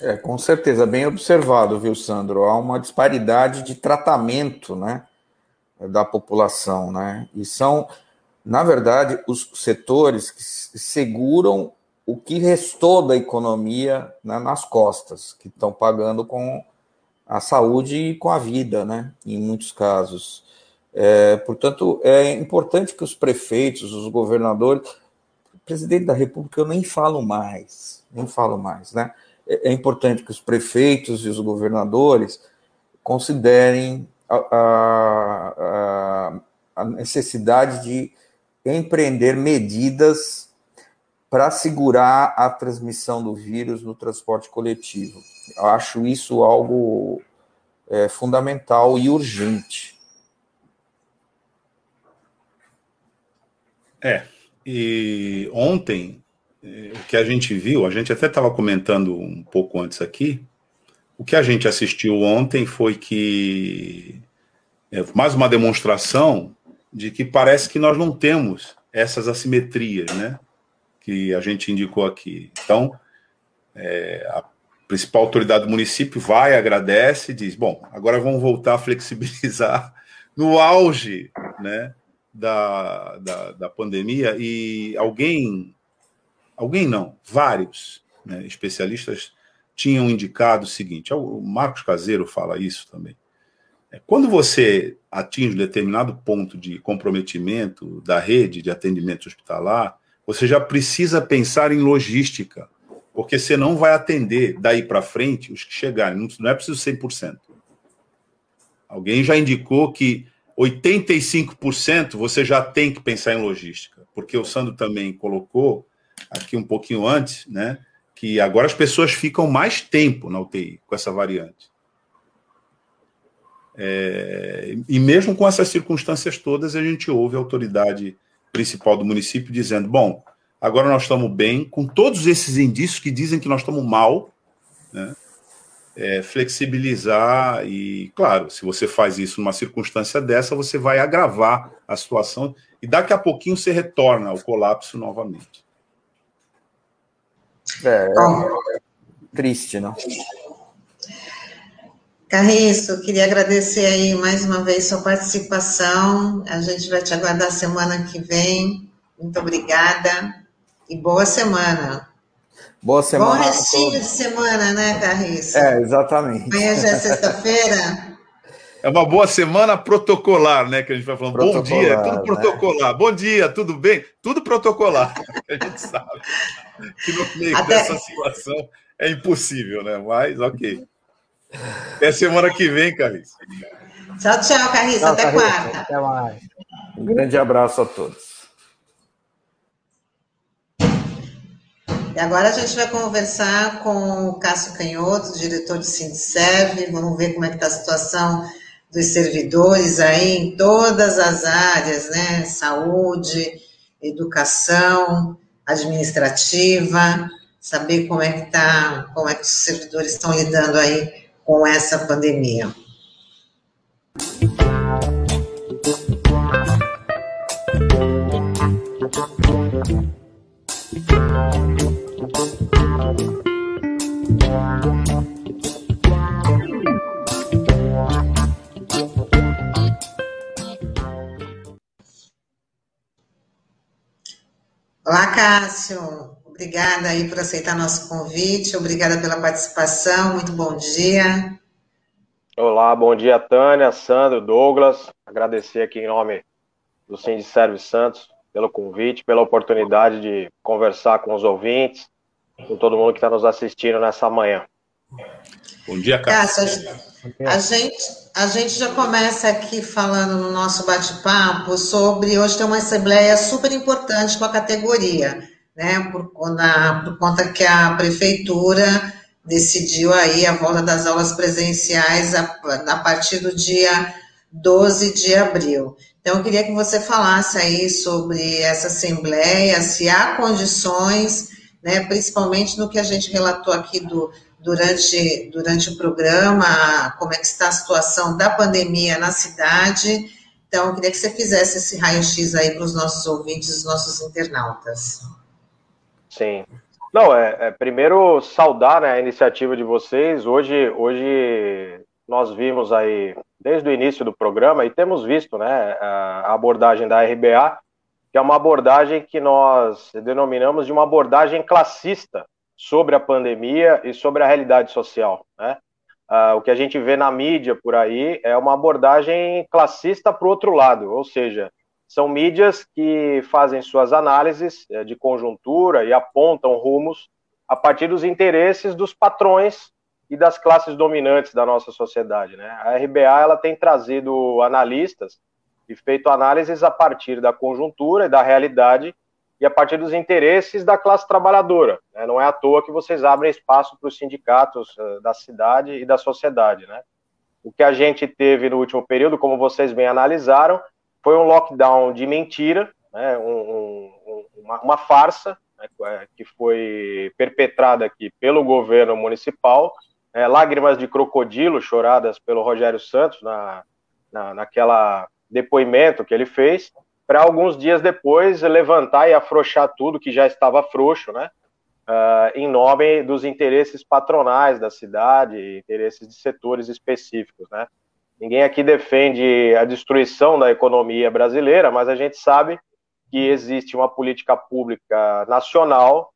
É, com certeza, bem observado, viu, Sandro? Há uma disparidade de tratamento, né, da população, né? E são, na verdade, os setores que seguram o que restou da economia né, nas costas, que estão pagando com a saúde e com a vida, né? Em muitos casos. É, portanto, é importante que os prefeitos, os governadores, presidente da República, eu nem falo mais, nem falo mais, né? É, é importante que os prefeitos e os governadores considerem a, a, a necessidade de empreender medidas para segurar a transmissão do vírus no transporte coletivo. Eu acho isso algo é, fundamental e urgente. É, e ontem, é, o que a gente viu, a gente até estava comentando um pouco antes aqui, o que a gente assistiu ontem foi que é, mais uma demonstração de que parece que nós não temos essas assimetrias, né? Que a gente indicou aqui. Então, é, a principal autoridade do município vai, agradece e diz: bom, agora vamos voltar a flexibilizar no auge né, da, da, da pandemia. E alguém, alguém não, vários né, especialistas tinham indicado o seguinte: o Marcos Caseiro fala isso também. É, quando você atinge um determinado ponto de comprometimento da rede de atendimento hospitalar, você já precisa pensar em logística, porque você não vai atender daí para frente os que chegarem. Não é preciso 100%. Alguém já indicou que 85% você já tem que pensar em logística, porque o Sandro também colocou aqui um pouquinho antes, né, que agora as pessoas ficam mais tempo na UTI com essa variante. É, e mesmo com essas circunstâncias todas, a gente ouve a autoridade principal do município dizendo: bom, agora nós estamos bem, com todos esses indícios que dizem que nós estamos mal, né? É, flexibilizar e, claro, se você faz isso numa circunstância dessa, você vai agravar a situação e daqui a pouquinho você retorna ao colapso novamente. É, é triste, não? Carriço, queria agradecer aí mais uma vez sua participação. A gente vai te aguardar semana que vem. Muito obrigada e boa semana. Boa semana. Bom restinho de semana, né, Carriço? É, exatamente. Amanhã já é sexta-feira. É uma boa semana protocolar, né? Que a gente vai falando. Bom dia, tudo né? protocolar. Né? Bom dia, tudo bem? Tudo protocolar. a gente sabe que no meio Até... dessa situação é impossível, né? Mas ok. Até semana que vem, Carissa. Tchau, tchau. Tchau, Até Carissa. quarta. Até mais. Um grande abraço a todos. E agora a gente vai conversar com o Cássio Canhoto, diretor do Sindserv. Vamos ver como é que está a situação dos servidores aí em todas as áreas, né? Saúde, educação, administrativa, saber como é que tá, como é que os servidores estão lidando aí com essa pandemia. Olá, Cássio. Obrigada aí por aceitar nosso convite. Obrigada pela participação. Muito bom dia. Olá, bom dia, Tânia, Sandro, Douglas. Agradecer aqui em nome do Service Santos pelo convite, pela oportunidade de conversar com os ouvintes, com todo mundo que está nos assistindo nessa manhã. Bom dia, Cássio. A gente, a gente já começa aqui falando no nosso bate-papo sobre hoje tem uma assembleia super importante com a categoria, né? Por, na, por conta que a prefeitura decidiu aí a volta das aulas presenciais a, a partir do dia 12 de abril. Então, eu queria que você falasse aí sobre essa assembleia, se há condições, né, principalmente no que a gente relatou aqui do, durante, durante o programa, como é que está a situação da pandemia na cidade. Então, eu queria que você fizesse esse raio-x aí para os nossos ouvintes, os nossos internautas. Sim. Não, é, é primeiro saudar né, a iniciativa de vocês. Hoje, hoje nós vimos aí, desde o início do programa, e temos visto né, a abordagem da RBA, que é uma abordagem que nós denominamos de uma abordagem classista sobre a pandemia e sobre a realidade social. Né? Uh, o que a gente vê na mídia por aí é uma abordagem classista para o outro lado, ou seja, são mídias que fazem suas análises eh, de conjuntura e apontam rumos a partir dos interesses dos patrões e das classes dominantes da nossa sociedade. Né? A RBA ela tem trazido analistas e feito análises a partir da conjuntura e da realidade e a partir dos interesses da classe trabalhadora. Né? Não é à toa que vocês abrem espaço para os sindicatos uh, da cidade e da sociedade. Né? O que a gente teve no último período, como vocês bem analisaram, foi um lockdown de mentira, né? um, um, uma, uma, farsa né? É, que foi perpetrada aqui pelo governo municipal, é, lágrimas de crocodilo choradas pelo Rogério Santos na, na, naquela depoimento que ele fez, para alguns dias depois levantar e afrouxar tudo que já estava frouxo, né? Uh, em nome dos interesses patronais da cidade, interesses de setores específicos, né? Ninguém aqui defende a destruição da economia brasileira, mas a gente sabe que existe uma política pública nacional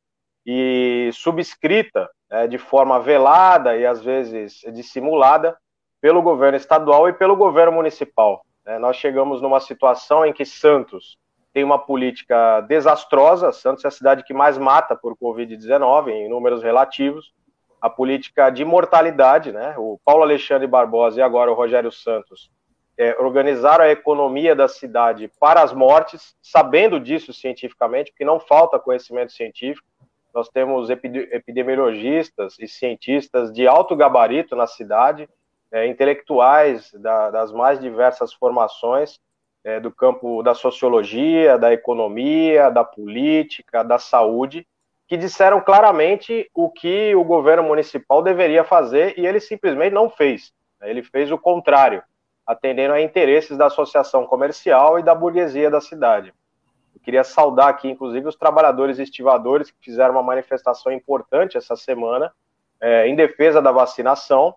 e subscrita né, de forma velada e às vezes dissimulada pelo governo estadual e pelo governo municipal. Né? Nós chegamos numa situação em que Santos tem uma política desastrosa. Santos é a cidade que mais mata por Covid-19 em números relativos. A política de mortalidade, né? O Paulo Alexandre Barbosa e agora o Rogério Santos é, organizaram a economia da cidade para as mortes, sabendo disso cientificamente, porque não falta conhecimento científico. Nós temos epidemiologistas e cientistas de alto gabarito na cidade, é, intelectuais da, das mais diversas formações é, do campo da sociologia, da economia, da política, da saúde, que disseram claramente o que o governo municipal deveria fazer e ele simplesmente não fez. Ele fez o contrário, atendendo a interesses da associação comercial e da burguesia da cidade. Eu queria saudar aqui, inclusive, os trabalhadores estivadores que fizeram uma manifestação importante essa semana é, em defesa da vacinação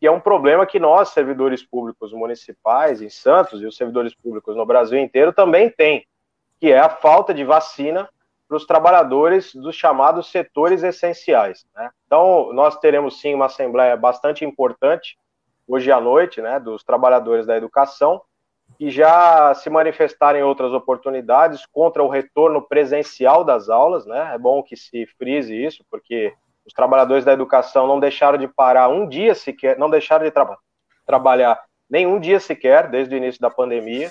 que é um problema que nós, servidores públicos municipais em Santos e os servidores públicos no Brasil inteiro também tem, que é a falta de vacina para os trabalhadores dos chamados setores essenciais. Né? Então, nós teremos sim uma assembleia bastante importante hoje à noite, né, dos trabalhadores da educação, que já se manifestaram em outras oportunidades contra o retorno presencial das aulas, né? É bom que se frise isso, porque os trabalhadores da educação não deixaram de parar um dia sequer, não deixaram de tra trabalhar nenhum dia sequer desde o início da pandemia,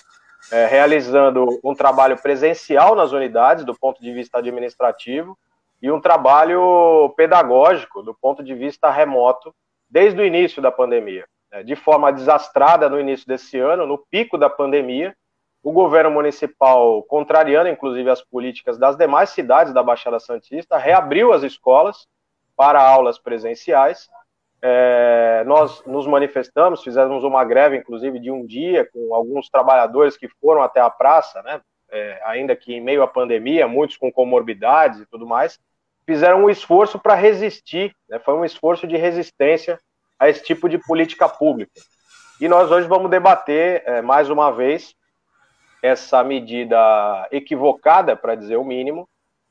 é, realizando um trabalho presencial nas unidades do ponto de vista administrativo e um trabalho pedagógico do ponto de vista remoto desde o início da pandemia. É, de forma desastrada no início desse ano, no pico da pandemia, o governo municipal, contrariando inclusive as políticas das demais cidades da Baixada Santista, reabriu as escolas para aulas presenciais. É, nós nos manifestamos, fizemos uma greve, inclusive, de um dia, com alguns trabalhadores que foram até a praça, né, é, ainda que em meio à pandemia, muitos com comorbidades e tudo mais, fizeram um esforço para resistir, né? foi um esforço de resistência a esse tipo de política pública. E nós hoje vamos debater, é, mais uma vez, essa medida equivocada, para dizer o mínimo,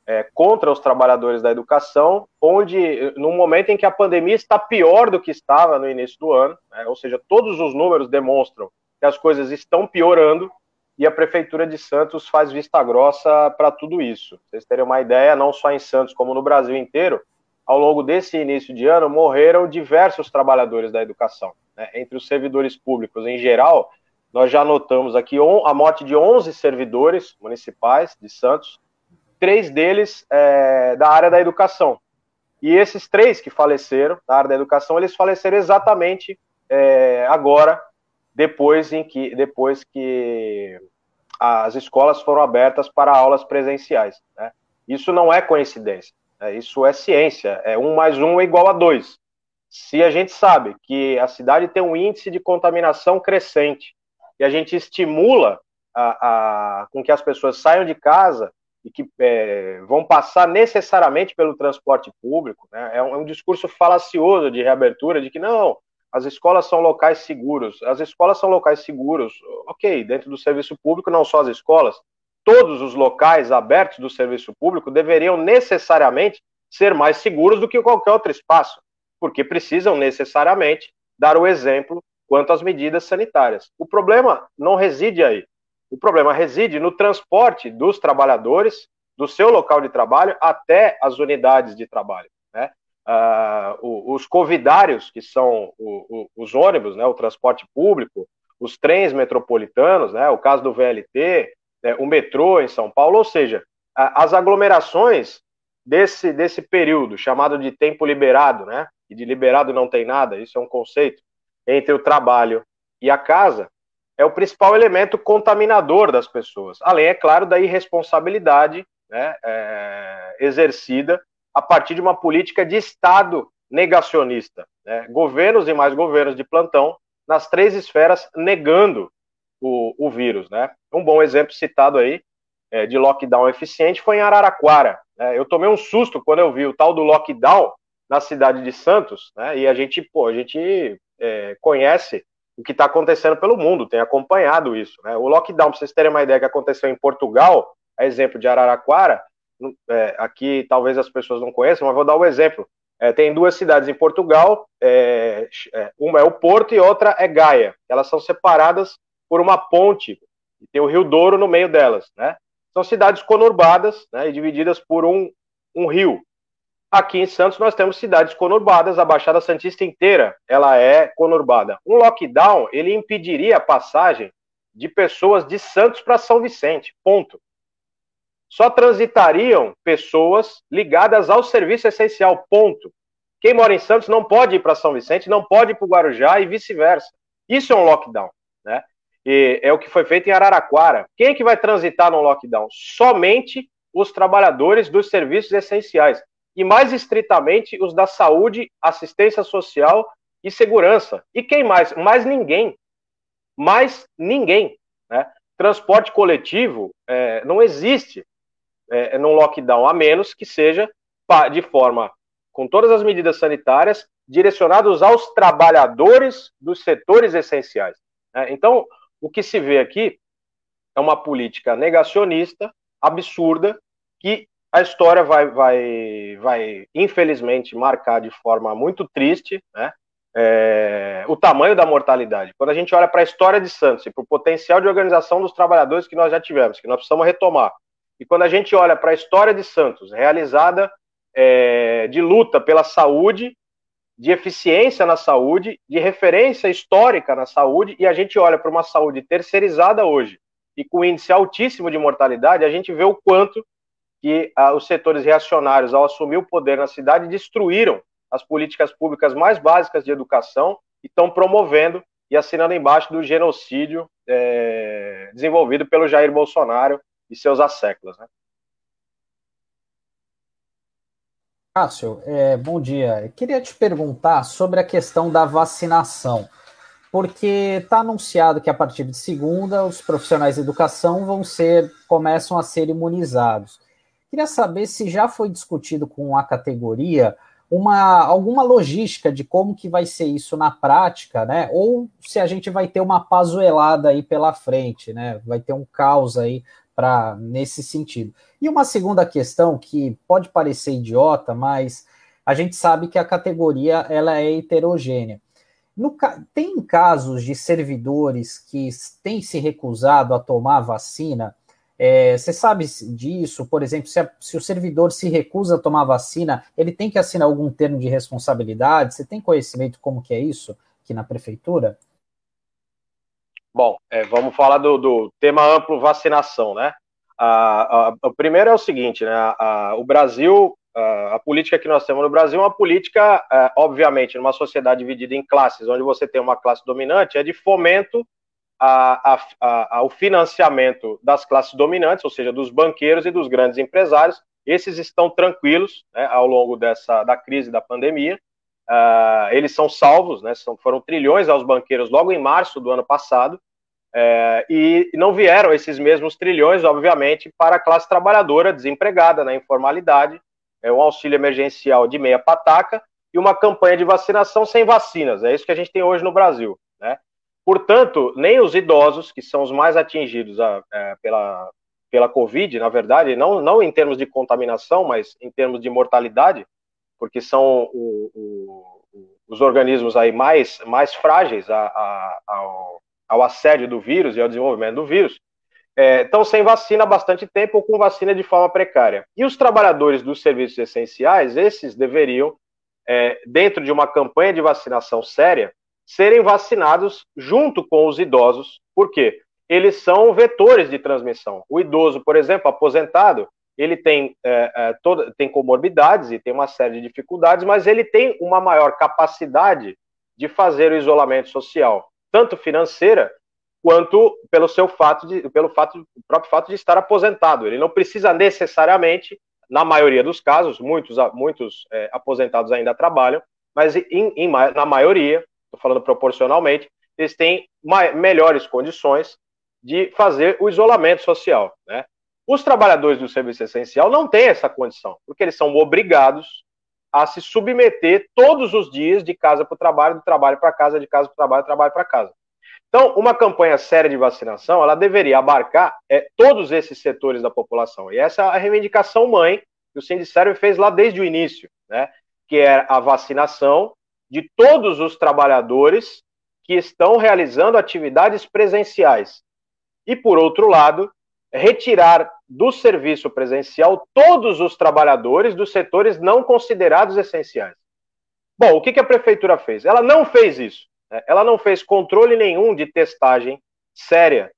é, contra os trabalhadores da educação, onde, no momento em que a pandemia está pior do que estava no início do ano, né, ou seja, todos os números demonstram que as coisas estão piorando, e a Prefeitura de Santos faz vista grossa para tudo isso. Vocês terem uma ideia, não só em Santos, como no Brasil inteiro, ao longo desse início de ano, morreram diversos trabalhadores da educação. Né? Entre os servidores públicos em geral, nós já notamos aqui a morte de 11 servidores municipais de Santos, três deles é, da área da educação. E esses três que faleceram da área da educação, eles faleceram exatamente é, agora, depois em que depois que as escolas foram abertas para aulas presenciais. Né? Isso não é coincidência, né? isso é ciência. É um mais um é igual a dois. Se a gente sabe que a cidade tem um índice de contaminação crescente e a gente estimula a, a, com que as pessoas saiam de casa e que é, vão passar necessariamente pelo transporte público, né? é, um, é um discurso falacioso de reabertura, de que não, as escolas são locais seguros. As escolas são locais seguros, ok, dentro do serviço público, não só as escolas. Todos os locais abertos do serviço público deveriam necessariamente ser mais seguros do que qualquer outro espaço, porque precisam necessariamente dar o exemplo quanto às medidas sanitárias. O problema não reside aí. O problema reside no transporte dos trabalhadores do seu local de trabalho até as unidades de trabalho. Né? uh, os covidários, que são o, o, os ônibus, né, o transporte público, os trens metropolitanos, né, o caso do VLT, né, o metrô em São Paulo, ou seja, as aglomerações desse, desse período, chamado de tempo liberado, né, e de liberado não tem nada, isso é um conceito, entre o trabalho e a casa, é o principal elemento contaminador das pessoas, além, é claro, da irresponsabilidade né, é, exercida a partir de uma política de Estado negacionista. Né? Governos e mais governos de plantão nas três esferas negando o, o vírus. Né? Um bom exemplo citado aí é, de lockdown eficiente foi em Araraquara. Né? Eu tomei um susto quando eu vi o tal do lockdown na cidade de Santos, né? e a gente, pô, a gente é, conhece o que está acontecendo pelo mundo, tem acompanhado isso. Né? O lockdown, para vocês terem uma ideia que aconteceu em Portugal, a exemplo de Araraquara, é, aqui talvez as pessoas não conheçam, mas vou dar um exemplo. É, tem duas cidades em Portugal, é, é, uma é o Porto e outra é Gaia. Elas são separadas por uma ponte, e tem o Rio Douro no meio delas, né? São cidades conurbadas, né, e divididas por um, um rio. Aqui em Santos nós temos cidades conurbadas, a Baixada Santista inteira, ela é conurbada. Um lockdown, ele impediria a passagem de pessoas de Santos para São Vicente, ponto só transitariam pessoas ligadas ao serviço essencial, ponto. Quem mora em Santos não pode ir para São Vicente, não pode ir para o Guarujá e vice-versa. Isso é um lockdown, né? E é o que foi feito em Araraquara. Quem é que vai transitar no lockdown? Somente os trabalhadores dos serviços essenciais. E mais estritamente os da saúde, assistência social e segurança. E quem mais? Mais ninguém. Mais ninguém. Né? Transporte coletivo é, não existe é, num lockdown, a menos que seja de forma, com todas as medidas sanitárias, direcionados aos trabalhadores dos setores essenciais. Né? Então, o que se vê aqui é uma política negacionista, absurda, que a história vai, vai, vai infelizmente, marcar de forma muito triste né? É, o tamanho da mortalidade. Quando a gente olha para a história de Santos e para o potencial de organização dos trabalhadores que nós já tivemos, que nós precisamos retomar, e quando a gente olha para a história de Santos, realizada é, de luta pela saúde, de eficiência na saúde, de referência histórica na saúde, e a gente olha para uma saúde terceirizada hoje e com índice altíssimo de mortalidade, a gente vê o quanto que ah, os setores reacionários, ao assumir o poder na cidade, destruíram as políticas públicas mais básicas de educação e estão promovendo e assinando embaixo do genocídio é, desenvolvido pelo Jair Bolsonaro e seus asseclas. Né? Cássio, é, bom dia. Eu queria te perguntar sobre a questão da vacinação. porque está anunciado que a partir de segunda os profissionais de educação vão ser começam a ser imunizados. Queria saber se já foi discutido com a categoria uma alguma logística de como que vai ser isso na prática, né? Ou se a gente vai ter uma pazuelada aí pela frente, né? Vai ter um caos aí para nesse sentido. E uma segunda questão que pode parecer idiota, mas a gente sabe que a categoria ela é heterogênea. No, tem casos de servidores que têm se recusado a tomar vacina é, você sabe disso? Por exemplo, se, a, se, o servidor se recusa a tomar vacina, ele tem que assinar algum termo de responsabilidade? Você tem conhecimento como que é isso aqui na prefeitura? Bom, é, vamos falar do, do, tema amplo vacinação, né? A, a, o primeiro é o seguinte, né? O Brasil, a, política que nós temos no Brasil é uma política, é, obviamente, numa sociedade dividida em classes, onde você tem uma classe dominante, é de fomento a, a, a, ao financiamento das classes dominantes, ou seja, dos banqueiros e dos grandes empresários. Esses estão tranquilos né, ao longo dessa da crise da pandemia. Uh, eles são salvos, né, são, foram trilhões aos banqueiros logo em março do ano passado, é, e não vieram esses mesmos trilhões, obviamente, para a classe trabalhadora desempregada na informalidade, é um auxílio emergencial de meia pataca e uma campanha de vacinação sem vacinas. É isso que a gente tem hoje no Brasil. Né? Portanto, nem os idosos, que são os mais atingidos a, é, pela, pela Covid, na verdade, não, não em termos de contaminação, mas em termos de mortalidade, porque são o, o, os organismos aí mais, mais frágeis a, a, ao, ao, assédio do vírus e ao desenvolvimento do vírus, é, estão sem vacina há bastante tempo ou com vacina de forma precária. E os trabalhadores dos serviços essenciais, esses deveriam, é, dentro de uma campanha de vacinação séria, serem vacinados junto com os idosos. Por quê? Eles são vetores de transmissão. O idoso, por exemplo, aposentado, ele tem, é, é, tem comorbidades e tem uma série de dificuldades, mas ele tem uma maior capacidade de fazer o isolamento social, tanto financeira quanto pelo seu fato de, pelo fato, próprio fato de estar aposentado. Ele não precisa necessariamente, na maioria dos casos, muitos, muitos é, aposentados ainda trabalham, mas em, em, na maioria estou falando proporcionalmente, eles têm melhores condições de fazer o isolamento social. Né? Os trabalhadores do serviço essencial não têm essa condição, porque eles são obrigados a se submeter todos os dias de casa para o trabalho, do trabalho para casa, de casa para o trabalho, trabalho para casa. Então, uma campanha séria de vacinação, ela deveria abarcar é, todos esses setores da população. E essa é a reivindicação mãe que o Sindicério fez lá desde o início, né? que é a vacinação de todos os trabalhadores que estão realizando atividades presenciais. E, por outro lado, retirar do serviço presencial todos os trabalhadores dos setores não considerados essenciais. Bom, o que a prefeitura fez? Ela não fez isso. Né? Ela não fez controle nenhum de testagem séria,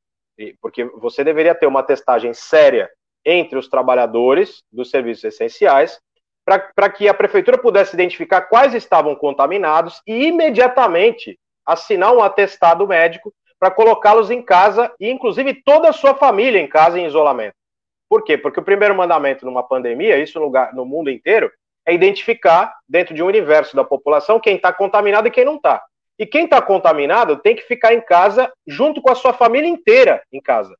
porque você deveria ter uma testagem séria entre os trabalhadores dos serviços essenciais para que a prefeitura pudesse identificar quais estavam contaminados e imediatamente assinar um atestado médico para colocá-los em casa e, inclusive, toda a sua família em casa em isolamento. Por quê? Porque o primeiro mandamento numa pandemia, isso no, lugar, no mundo inteiro, é identificar dentro de um universo da população quem está contaminado e quem não está. E quem está contaminado tem que ficar em casa junto com a sua família inteira em casa.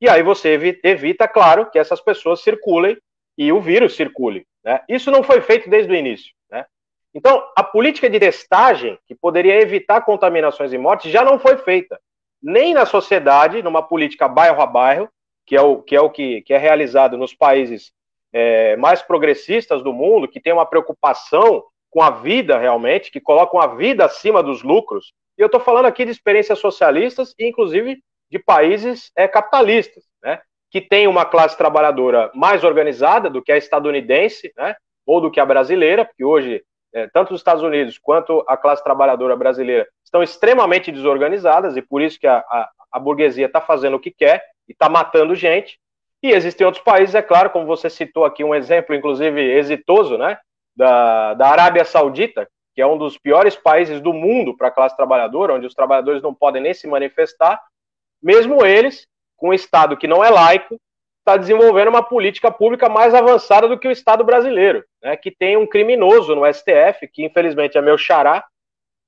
E aí você evita, claro, que essas pessoas circulem e o vírus circule. Né? Isso não foi feito desde o início. Né? Então, a política de testagem, que poderia evitar contaminações e mortes, já não foi feita. Nem na sociedade, numa política bairro a bairro, que é o que é, o que, que é realizado nos países é, mais progressistas do mundo, que tem uma preocupação com a vida realmente, que colocam a vida acima dos lucros. E eu estou falando aqui de experiências socialistas e, inclusive, de países é, capitalistas, né? Que tem uma classe trabalhadora mais organizada do que a estadunidense, né, ou do que a brasileira, porque hoje é, tanto os Estados Unidos quanto a classe trabalhadora brasileira estão extremamente desorganizadas e por isso que a, a, a burguesia está fazendo o que quer e está matando gente. E existem outros países, é claro, como você citou aqui um exemplo, inclusive exitoso, né, da, da Arábia Saudita, que é um dos piores países do mundo para a classe trabalhadora, onde os trabalhadores não podem nem se manifestar, mesmo eles um Estado que não é laico, está desenvolvendo uma política pública mais avançada do que o Estado brasileiro, né, que tem um criminoso no STF, que infelizmente é meu xará,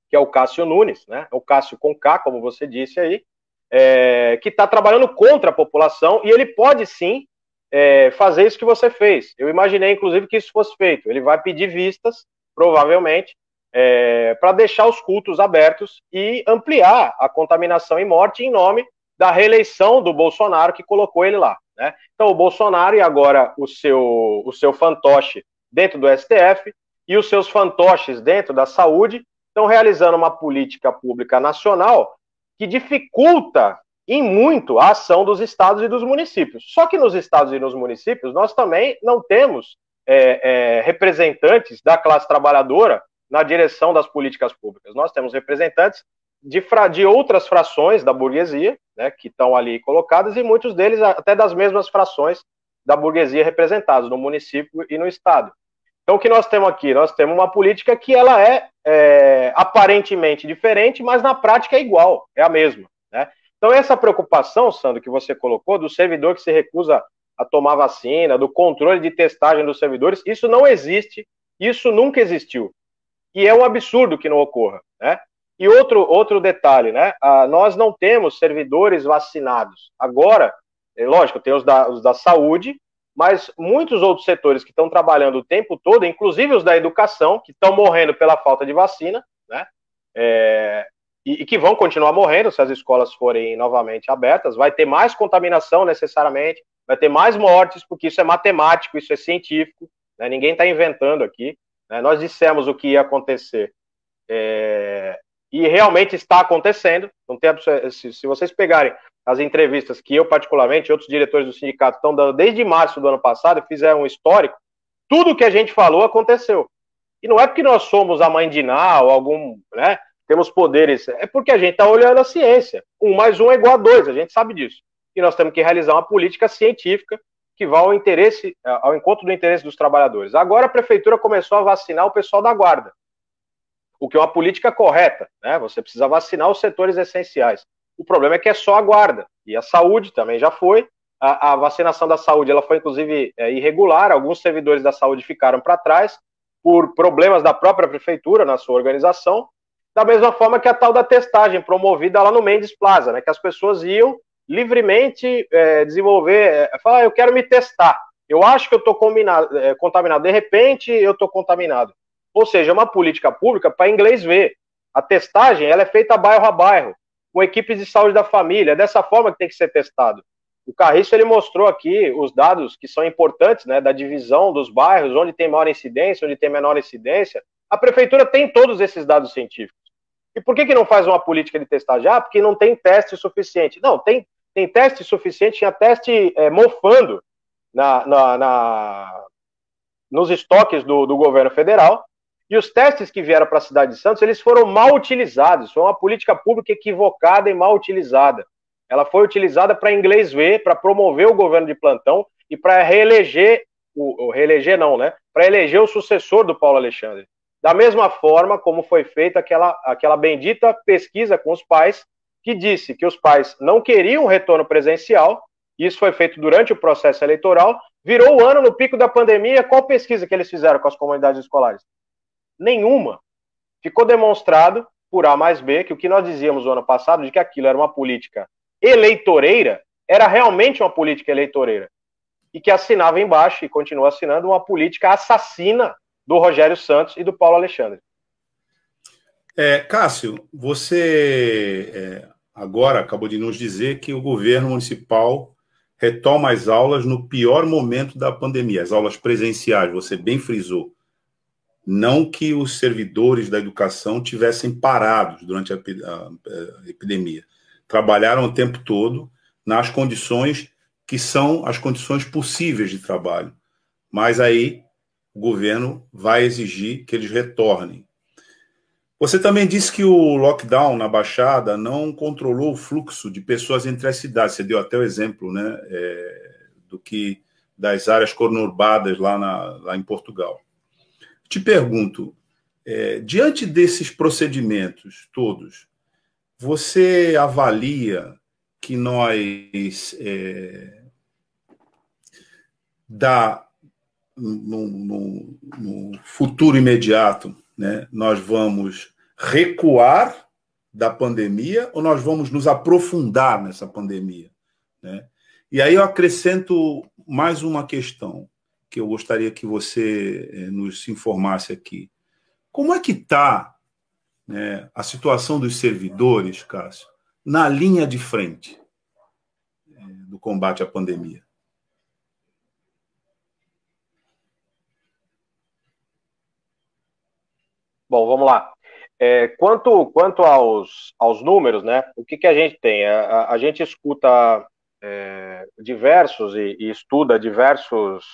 que é o Cássio Nunes, né? O Cássio com K, como você disse aí, é, que está trabalhando contra a população e ele pode sim é, fazer isso que você fez. Eu imaginei, inclusive, que isso fosse feito. Ele vai pedir vistas, provavelmente, é, para deixar os cultos abertos e ampliar a contaminação e morte em nome da reeleição do Bolsonaro que colocou ele lá. Né? Então, o Bolsonaro e agora o seu, o seu fantoche dentro do STF e os seus fantoches dentro da saúde estão realizando uma política pública nacional que dificulta em muito a ação dos estados e dos municípios. Só que nos estados e nos municípios nós também não temos é, é, representantes da classe trabalhadora na direção das políticas públicas. Nós temos representantes de, fra de outras frações da burguesia, né, que estão ali colocadas, e muitos deles até das mesmas frações da burguesia representados no município e no estado. Então, o que nós temos aqui? Nós temos uma política que ela é, é aparentemente diferente, mas na prática é igual, é a mesma. Né? Então, essa preocupação, Sandro, que você colocou, do servidor que se recusa a tomar vacina, do controle de testagem dos servidores, isso não existe, isso nunca existiu. E é um absurdo que não ocorra. Né? E outro, outro detalhe, né? Ah, nós não temos servidores vacinados. Agora, é lógico, tem os da, os da saúde, mas muitos outros setores que estão trabalhando o tempo todo, inclusive os da educação, que estão morrendo pela falta de vacina, né? É, e, e, que vão continuar morrendo se as escolas forem novamente abertas, vai ter mais contaminação necessariamente, vai ter mais mortes, porque isso é matemático, isso é científico, né? ninguém está inventando aqui. Né? Nós dissemos o que ia acontecer é, e realmente está acontecendo. Não tem, se, se vocês pegarem as entrevistas que eu, particularmente, e outros diretores do sindicato estão dando desde março do ano passado, fizeram um histórico, tudo que a gente falou aconteceu. E não é porque nós somos a mãe de Ná ou algum, né, temos poderes, é porque a gente está olhando a ciência. Um mais um é igual a dois, a gente sabe disso. E nós temos que realizar uma política científica que vá ao interesse, ao encontro do interesse dos trabalhadores. Agora a prefeitura começou a vacinar o pessoal da guarda, o que é uma política correta, né? Você precisa vacinar os setores essenciais. O problema é que é só a guarda. E a saúde também já foi. A, a vacinação da saúde ela foi, inclusive, é, irregular. Alguns servidores da saúde ficaram para trás por problemas da própria prefeitura na sua organização. Da mesma forma que a tal da testagem promovida lá no Mendes Plaza, né, que as pessoas iam livremente é, desenvolver, é, falar, ah, eu quero me testar. Eu acho que eu estou é, contaminado. De repente, eu estou contaminado. Ou seja, uma política pública para inglês ver. A testagem ela é feita bairro a bairro com equipes de saúde da família. É dessa forma que tem que ser testado. O Carriço ele mostrou aqui os dados que são importantes, né, da divisão dos bairros, onde tem maior incidência, onde tem menor incidência. A prefeitura tem todos esses dados científicos. E por que, que não faz uma política de testagem? Ah, porque não tem teste suficiente. Não, tem, tem teste suficiente, tinha teste é, mofando na, na, na, nos estoques do, do governo federal, e os testes que vieram para a cidade de Santos, eles foram mal utilizados. Foi uma política pública equivocada e mal utilizada. Ela foi utilizada para inglês ver, para promover o governo de plantão e para reeleger, o, o, reeleger não, né? Para eleger o sucessor do Paulo Alexandre. Da mesma forma como foi feita aquela, aquela bendita pesquisa com os pais, que disse que os pais não queriam um retorno presencial, isso foi feito durante o processo eleitoral, virou o ano no pico da pandemia. Qual pesquisa que eles fizeram com as comunidades escolares? Nenhuma. Ficou demonstrado por A mais B que o que nós dizíamos no ano passado de que aquilo era uma política eleitoreira era realmente uma política eleitoreira. E que assinava embaixo e continua assinando uma política assassina do Rogério Santos e do Paulo Alexandre. É, Cássio, você é, agora acabou de nos dizer que o governo municipal retoma as aulas no pior momento da pandemia, as aulas presenciais, você bem frisou. Não que os servidores da educação tivessem parados durante a, a, a epidemia. Trabalharam o tempo todo nas condições que são as condições possíveis de trabalho. Mas aí o governo vai exigir que eles retornem. Você também disse que o lockdown na Baixada não controlou o fluxo de pessoas entre as cidades. Você deu até o exemplo né, é, do que das áreas conurbadas lá, na, lá em Portugal. Te pergunto, é, diante desses procedimentos todos, você avalia que nós, é, da, no, no, no, futuro imediato, né, nós vamos recuar da pandemia ou nós vamos nos aprofundar nessa pandemia? Né? E aí eu acrescento mais uma questão que eu gostaria que você eh, nos informasse aqui. Como é que está né, a situação dos servidores, Cássio, na linha de frente eh, do combate à pandemia? Bom, vamos lá. É, quanto quanto aos, aos números, né? O que, que a gente tem? A, a gente escuta é, diversos e, e, estuda diversos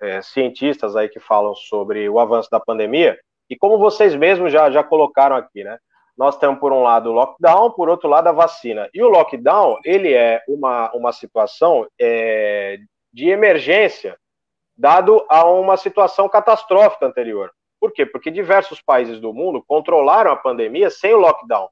é, cientistas aí que falam sobre o avanço da pandemia, e como vocês mesmos já, já colocaram aqui, né? Nós temos, por um lado, o lockdown, por outro lado, a vacina. E o lockdown, ele é uma, uma situação é, de emergência, dado a uma situação catastrófica anterior. Por quê? Porque diversos países do mundo controlaram a pandemia sem o lockdown.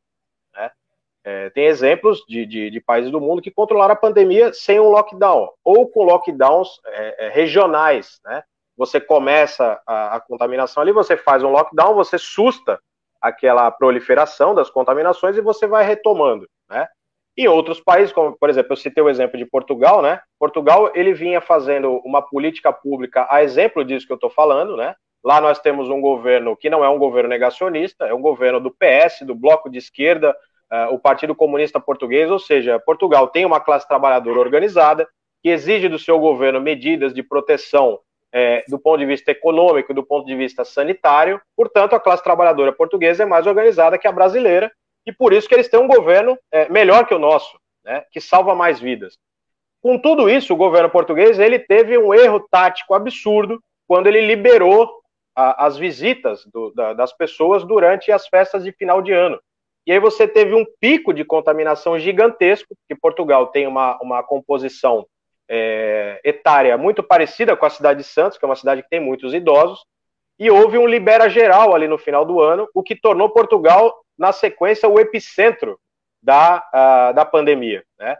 É, tem exemplos de, de, de, países do mundo que controlaram a pandemia sem um lockdown, ou com lockdowns é, é, regionais. Né? Você começa a, a contaminação ali, você faz um lockdown, você susta aquela proliferação das contaminações e você vai retomando. Né? Em outros países, como por exemplo, eu citei o exemplo de Portugal, né? Portugal ele vinha fazendo uma política pública a exemplo disso que eu estou falando, né? Lá nós temos um governo que não é um governo negacionista, é um governo do PS, do Bloco de Esquerda, o Partido Comunista Português, ou seja, Portugal tem uma classe trabalhadora organizada que exige do seu governo medidas de proteção é, do ponto de vista econômico do ponto de vista sanitário. Portanto, a classe trabalhadora portuguesa é mais organizada que a brasileira e por isso que eles têm um governo é, melhor que o nosso, né, que salva mais vidas. Com tudo isso, o governo português ele teve um erro tático absurdo quando ele liberou a, as visitas do, da, das pessoas durante as festas de final de ano. E aí você teve um pico de contaminação gigantesco, que Portugal tem uma, uma composição é, etária muito parecida com a cidade de Santos, que é uma cidade que tem muitos idosos, e houve um libera geral ali no final do ano, o que tornou Portugal, na sequência, o epicentro da, uh, da pandemia. Né?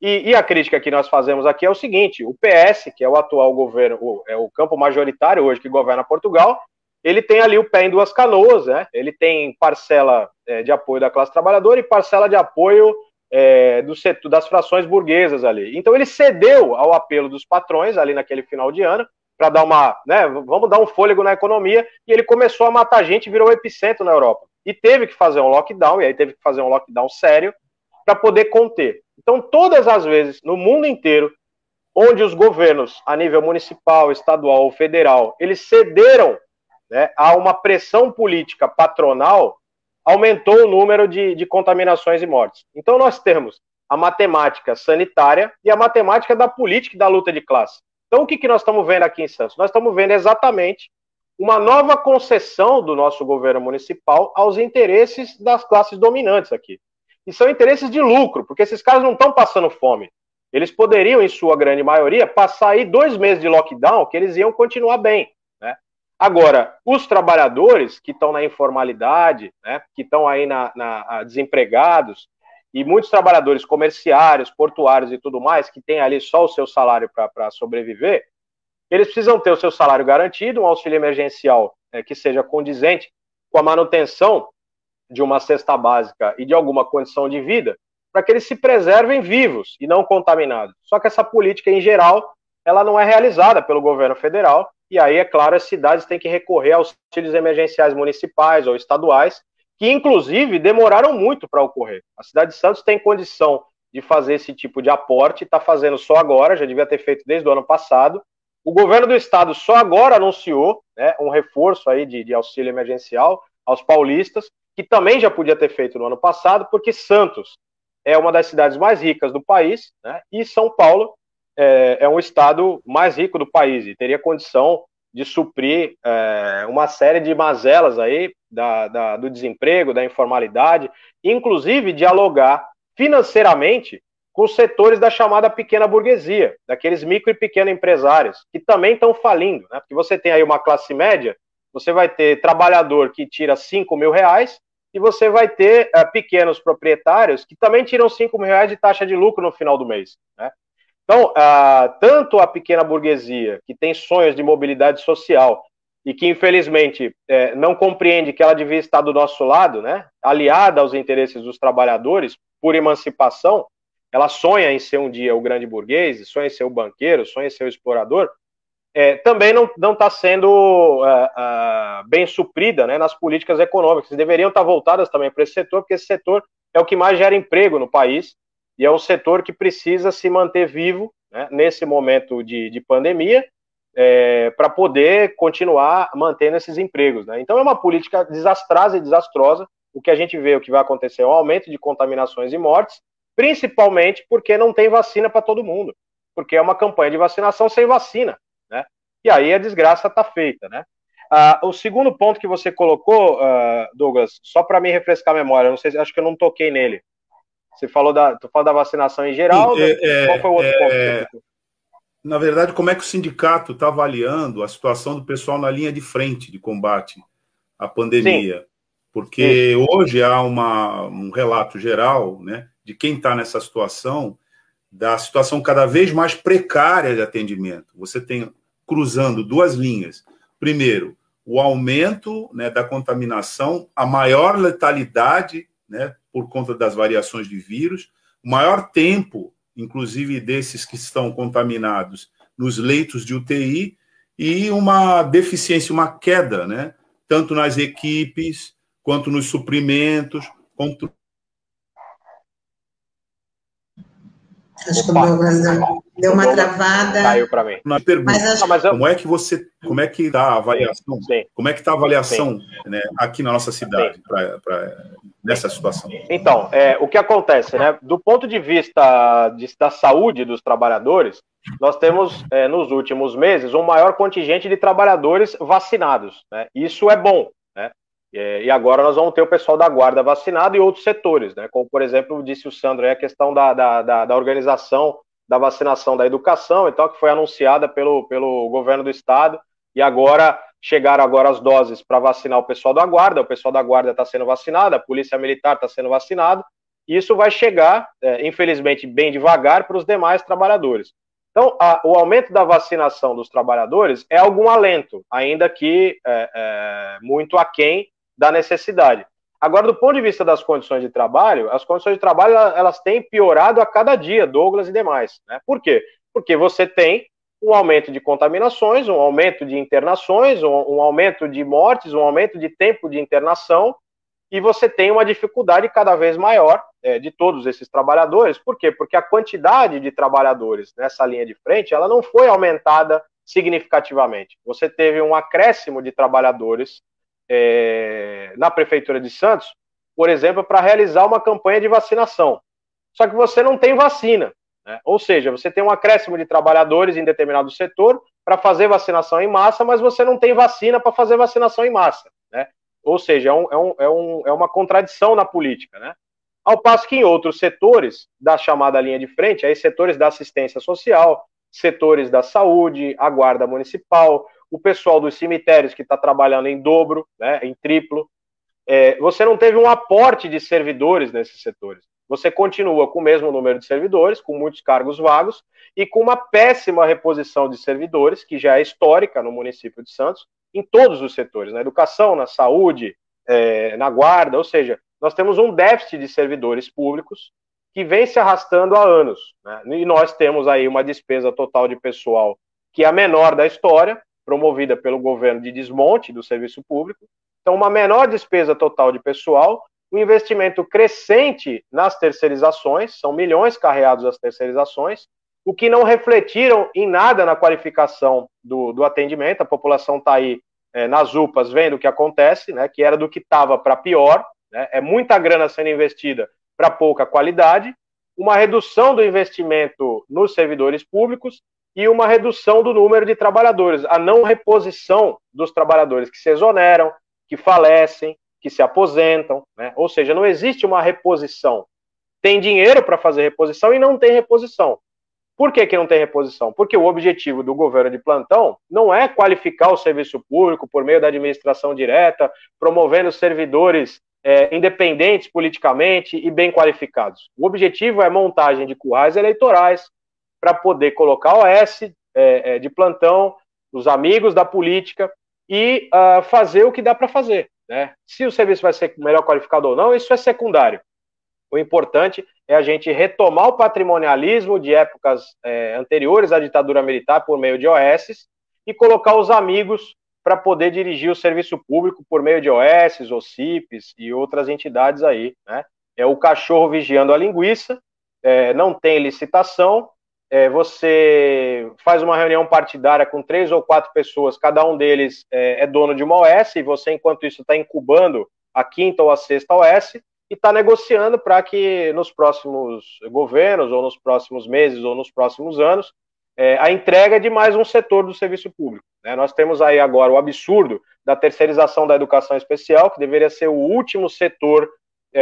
E, e, a crítica que nós fazemos aqui é o seguinte: o PS, que é o atual governo, o, é o campo majoritário hoje que governa Portugal, ele tem ali o pé em duas canoas, né? Ele tem parcela é, de apoio da classe trabalhadora e parcela de apoio é, do setor, das frações burguesas ali. Então ele cedeu ao apelo dos patrões ali naquele final de ano para dar uma, né? Vamos dar um fôlego na economia e ele começou a matar gente, virou epicentro na Europa e teve que fazer um lockdown e aí teve que fazer um lockdown sério para poder conter. Então, todas as vezes, no mundo inteiro, onde os governos, a nível municipal, estadual ou federal, eles cederam né, a uma pressão política patronal, aumentou o número de, de contaminações e mortes. Então, nós temos a matemática sanitária e a matemática da política e da luta de classe. Então, o que, que nós estamos vendo aqui em Santos? Nós estamos vendo exatamente uma nova concessão do nosso governo municipal aos interesses das classes dominantes aqui e são interesses de lucro, porque esses caras não estão passando fome. Eles poderiam, em sua grande maioria, passar aí dois meses de lockdown, que eles iam continuar bem. Né? Agora, os trabalhadores que estão na informalidade, né, que estão aí na, na, desempregados, e muitos trabalhadores comerciários, portuários e tudo mais, que têm ali só o seu salário para sobreviver, eles precisam ter o seu salário garantido, um auxílio emergencial é, que seja condizente com a manutenção de uma cesta básica e de alguma condição de vida, para que eles se preservem vivos e não contaminados. Só que essa política, em geral, ela não é realizada pelo governo federal, e aí, é claro, as cidades têm que recorrer aos auxílios emergenciais municipais ou estaduais, que inclusive demoraram muito para ocorrer. A cidade de Santos tem condição de fazer esse tipo de aporte, está fazendo só agora, já devia ter feito desde o ano passado. O governo do estado só agora anunciou né, um reforço aí de, de auxílio emergencial aos paulistas, que também já podia ter feito no ano passado, porque Santos é uma das cidades mais ricas do país, né? e São Paulo é, é, um estado mais rico do país e teria condição de suprir é, uma série de mazelas aí da, da, do desemprego, da informalidade, inclusive dialogar financeiramente com os setores da chamada pequena burguesia, daqueles micro e pequenos empresários, que também estão falindo, né? Porque você tem aí uma classe média, você vai ter trabalhador que tira 5 mil reais e você vai ter uh, pequenos proprietários que também tiram 5 mil reais de taxa de lucro no final do mês. Né? Então, tanto a pequena burguesia, que tem sonhos de mobilidade social, e que infelizmente é, não compreende que ela devia estar do nosso lado, né, aliada aos interesses dos trabalhadores por emancipação, ela sonha em ser um dia o grande burguês, sonha em ser o banqueiro, sonha em ser o explorador, é, também não está sendo uh, uh, bem suprida né, nas políticas econômicas. Deveriam estar voltadas também para esse setor, porque esse setor é o que mais gera emprego no país e é um setor que precisa se manter vivo né, nesse momento de, de pandemia é, para poder continuar mantendo esses empregos. Né? Então é uma política desastrosa e desastrosa. O que a gente vê, o que vai acontecer é um aumento de contaminações e mortes, principalmente porque não tem vacina para todo mundo, porque é uma campanha de vacinação sem vacina e aí a desgraça está feita, né? Ah, o segundo ponto que você colocou, uh, Douglas, só para me refrescar a memória, não sei, acho que eu não toquei nele. Você falou da, tu falou da vacinação em geral. Sim, é, qual foi o outro é, ponto? Na verdade, como é que o sindicato está avaliando a situação do pessoal na linha de frente de combate à pandemia? Sim. Porque Sim. hoje há uma, um relato geral né, de quem está nessa situação, da situação cada vez mais precária de atendimento. Você tem cruzando duas linhas. Primeiro, o aumento né, da contaminação, a maior letalidade né, por conta das variações de vírus, o maior tempo, inclusive desses que estão contaminados, nos leitos de UTI e uma deficiência, uma queda, né, tanto nas equipes quanto nos suprimentos, quanto Acho que o Douglas deu uma travada. Caiu para mim. Uma pergunta. Mas acho... mas eu... Como é que você, como é que tá a avaliação? Sim. Como é que está a avaliação né, aqui na nossa cidade pra, pra, nessa situação? Então, é, o que acontece, né? Do ponto de vista de, da saúde dos trabalhadores, nós temos é, nos últimos meses um maior contingente de trabalhadores vacinados. Né? Isso é bom. É, e agora nós vamos ter o pessoal da guarda vacinado e outros setores, né? Como, por exemplo, disse o Sandro, é a questão da, da, da, da organização da vacinação da educação, então, que foi anunciada pelo, pelo governo do estado, e agora chegaram agora as doses para vacinar o pessoal da guarda, o pessoal da guarda está sendo vacinado, a polícia militar está sendo vacinado, e isso vai chegar, é, infelizmente, bem devagar para os demais trabalhadores. Então, a, o aumento da vacinação dos trabalhadores é algum alento, ainda que é, é, muito aquém da necessidade. Agora, do ponto de vista das condições de trabalho, as condições de trabalho elas têm piorado a cada dia, Douglas e demais. Né? Por quê? Porque você tem um aumento de contaminações, um aumento de internações, um, um aumento de mortes, um aumento de tempo de internação, e você tem uma dificuldade cada vez maior é, de todos esses trabalhadores. Por quê? Porque a quantidade de trabalhadores nessa linha de frente ela não foi aumentada significativamente. Você teve um acréscimo de trabalhadores é, na Prefeitura de Santos, por exemplo, para realizar uma campanha de vacinação. Só que você não tem vacina. Né? Ou seja, você tem um acréscimo de trabalhadores em determinado setor para fazer vacinação em massa, mas você não tem vacina para fazer vacinação em massa. Né? Ou seja, é, um, é, um, é, um, é uma contradição na política. Né? Ao passo que em outros setores da chamada linha de frente, aí setores da assistência social, setores da saúde, a guarda municipal, o pessoal dos cemitérios que está trabalhando em dobro, né, em triplo. É, você não teve um aporte de servidores nesses setores. Você continua com o mesmo número de servidores, com muitos cargos vagos e com uma péssima reposição de servidores, que já é histórica no município de Santos, em todos os setores, na educação, na saúde, é, na guarda, ou seja, nós temos um déficit de servidores públicos que vem se arrastando há anos. Né? E nós temos aí uma despesa total de pessoal que é a menor da história, promovida pelo governo de desmonte do serviço público. Então, uma menor despesa total de pessoal, um investimento crescente nas terceirizações, são milhões carreados às terceirizações, o que não refletiram em nada na qualificação do, do atendimento. A população está aí é, nas UPAs vendo o que acontece, né, que era do que estava para pior, né, é muita grana sendo investida para pouca qualidade, uma redução do investimento nos servidores públicos e uma redução do número de trabalhadores, a não reposição dos trabalhadores que se exoneram, que falecem, que se aposentam, né? ou seja, não existe uma reposição. Tem dinheiro para fazer reposição e não tem reposição. Por que, que não tem reposição? Porque o objetivo do governo de plantão não é qualificar o serviço público por meio da administração direta, promovendo servidores é, independentes politicamente e bem qualificados. O objetivo é montagem de currais eleitorais, para poder colocar OS é, é, de plantão, os amigos da política, e uh, fazer o que dá para fazer. Né? Se o serviço vai ser melhor qualificado ou não, isso é secundário. O importante é a gente retomar o patrimonialismo de épocas é, anteriores à ditadura militar por meio de OS e colocar os amigos para poder dirigir o serviço público por meio de OS, OCIPs e outras entidades aí. Né? É o cachorro vigiando a linguiça, é, não tem licitação, é, você faz uma reunião partidária com três ou quatro pessoas, cada um deles é, é dono de uma OS, e você, enquanto isso, está incubando a quinta ou a sexta OS, e está negociando para que nos próximos governos, ou nos próximos meses, ou nos próximos anos, é, a entrega de mais um setor do serviço público. Né? Nós temos aí agora o absurdo da terceirização da educação especial, que deveria ser o último setor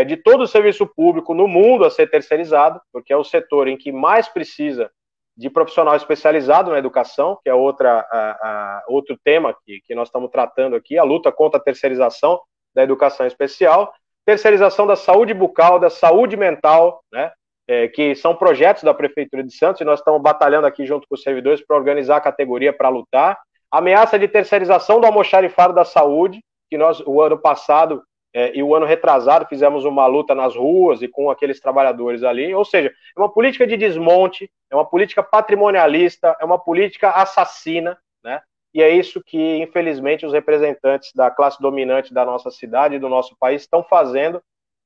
de todo o serviço público no mundo a ser terceirizado, porque é o setor em que mais precisa de profissional especializado na educação, que é outra, a, a, outro tema que, que nós estamos tratando aqui, a luta contra a terceirização da educação especial, terceirização da saúde bucal, da saúde mental, né, é, que são projetos da Prefeitura de Santos, e nós estamos batalhando aqui junto com os servidores para organizar a categoria para lutar. Ameaça de terceirização do almoxarifado da saúde, que nós, o ano passado é, e o ano retrasado, fizemos uma luta nas ruas e com aqueles trabalhadores ali. Ou seja, é uma política de desmonte, é uma política patrimonialista, é uma política assassina, né? E é isso que, infelizmente, os representantes da classe dominante da nossa cidade e do nosso país estão fazendo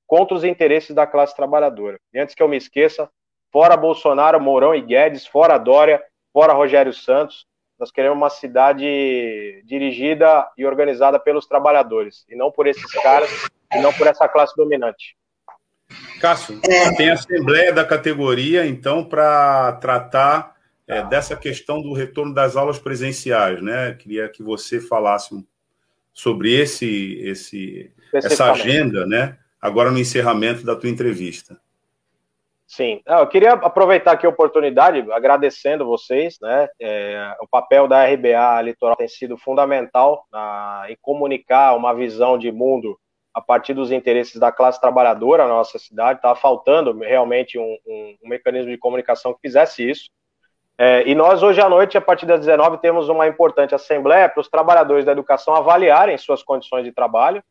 contra os interesses da classe trabalhadora. E antes que eu me esqueça, fora Bolsonaro, Mourão e Guedes, fora Dória, fora Rogério Santos, nós queremos uma cidade dirigida e organizada pelos trabalhadores, e não por esses caras, e não por essa classe dominante. Cássio, é. tem a assembleia da categoria, então, para tratar é, dessa questão do retorno das aulas presenciais, né? Queria que você falasse sobre esse, esse, essa agenda, né? Agora no encerramento da tua entrevista. Sim, eu queria aproveitar aqui a oportunidade, agradecendo vocês, né? É, o papel da RBA Litoral tem sido fundamental na, em comunicar uma visão de mundo a partir dos interesses da classe trabalhadora na nossa cidade. Estava faltando realmente um, um, um mecanismo de comunicação que fizesse isso. É, e nós, hoje à noite, a partir das 19, temos uma importante assembleia para os trabalhadores da educação avaliarem suas condições de trabalho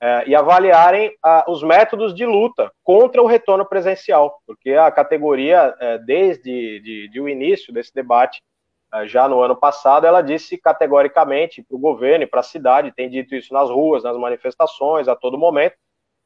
é, e avaliarem os métodos de luta contra o retorno presencial, porque a categoria, é, desde de, de o início desse debate, é, já no ano passado, ela disse categoricamente para o governo e para a cidade, tem dito isso nas ruas, nas manifestações, a todo momento,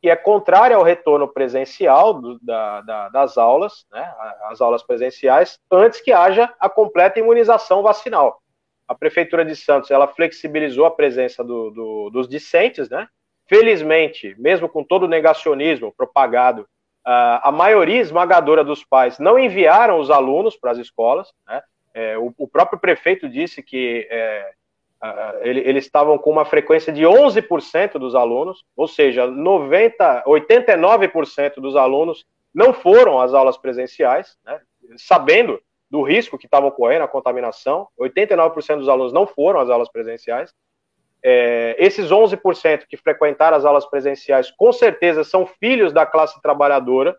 que é contrária ao retorno presencial do, da, da, das aulas, né, as aulas presenciais, antes que haja a completa imunização vacinal. A Prefeitura de Santos, ela flexibilizou a presença do, do, dos discentes, né, felizmente, mesmo com todo o negacionismo propagado, a maioria esmagadora dos pais não enviaram os alunos para as escolas, né, é, o, próprio prefeito disse que é, Uh, ele, eles estavam com uma frequência de 11% dos alunos, ou seja, 90, 89% dos alunos não foram às aulas presenciais, né, sabendo do risco que estavam correndo, a contaminação. 89% dos alunos não foram às aulas presenciais. É, esses 11% que frequentaram as aulas presenciais, com certeza, são filhos da classe trabalhadora,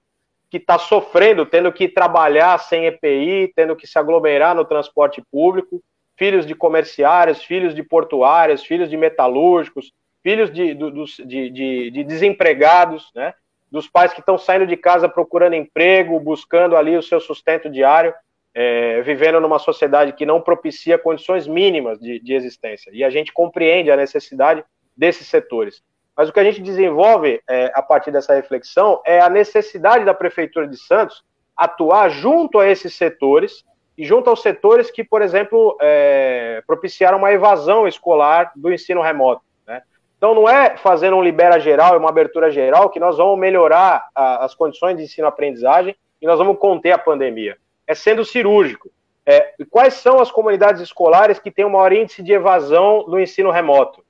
que está sofrendo, tendo que trabalhar sem EPI, tendo que se aglomerar no transporte público, filhos de comerciários, filhos de portuários, filhos de metalúrgicos, filhos de, de, de, de desempregados, né? dos pais que estão saindo de casa procurando emprego, buscando ali o seu sustento diário, é, vivendo numa sociedade que não propicia condições mínimas de, de existência. E a gente compreende a necessidade desses setores. Mas o que a gente desenvolve é, a partir dessa reflexão é a necessidade da Prefeitura de Santos atuar junto a esses setores e junto aos setores que, por exemplo, é, propiciaram uma evasão escolar do ensino remoto. Né? Então, não é fazendo um libera geral e uma abertura geral que nós vamos melhorar a, as condições de ensino-aprendizagem e nós vamos conter a pandemia. É sendo cirúrgico. É, quais são as comunidades escolares que têm o maior índice de evasão no ensino remoto?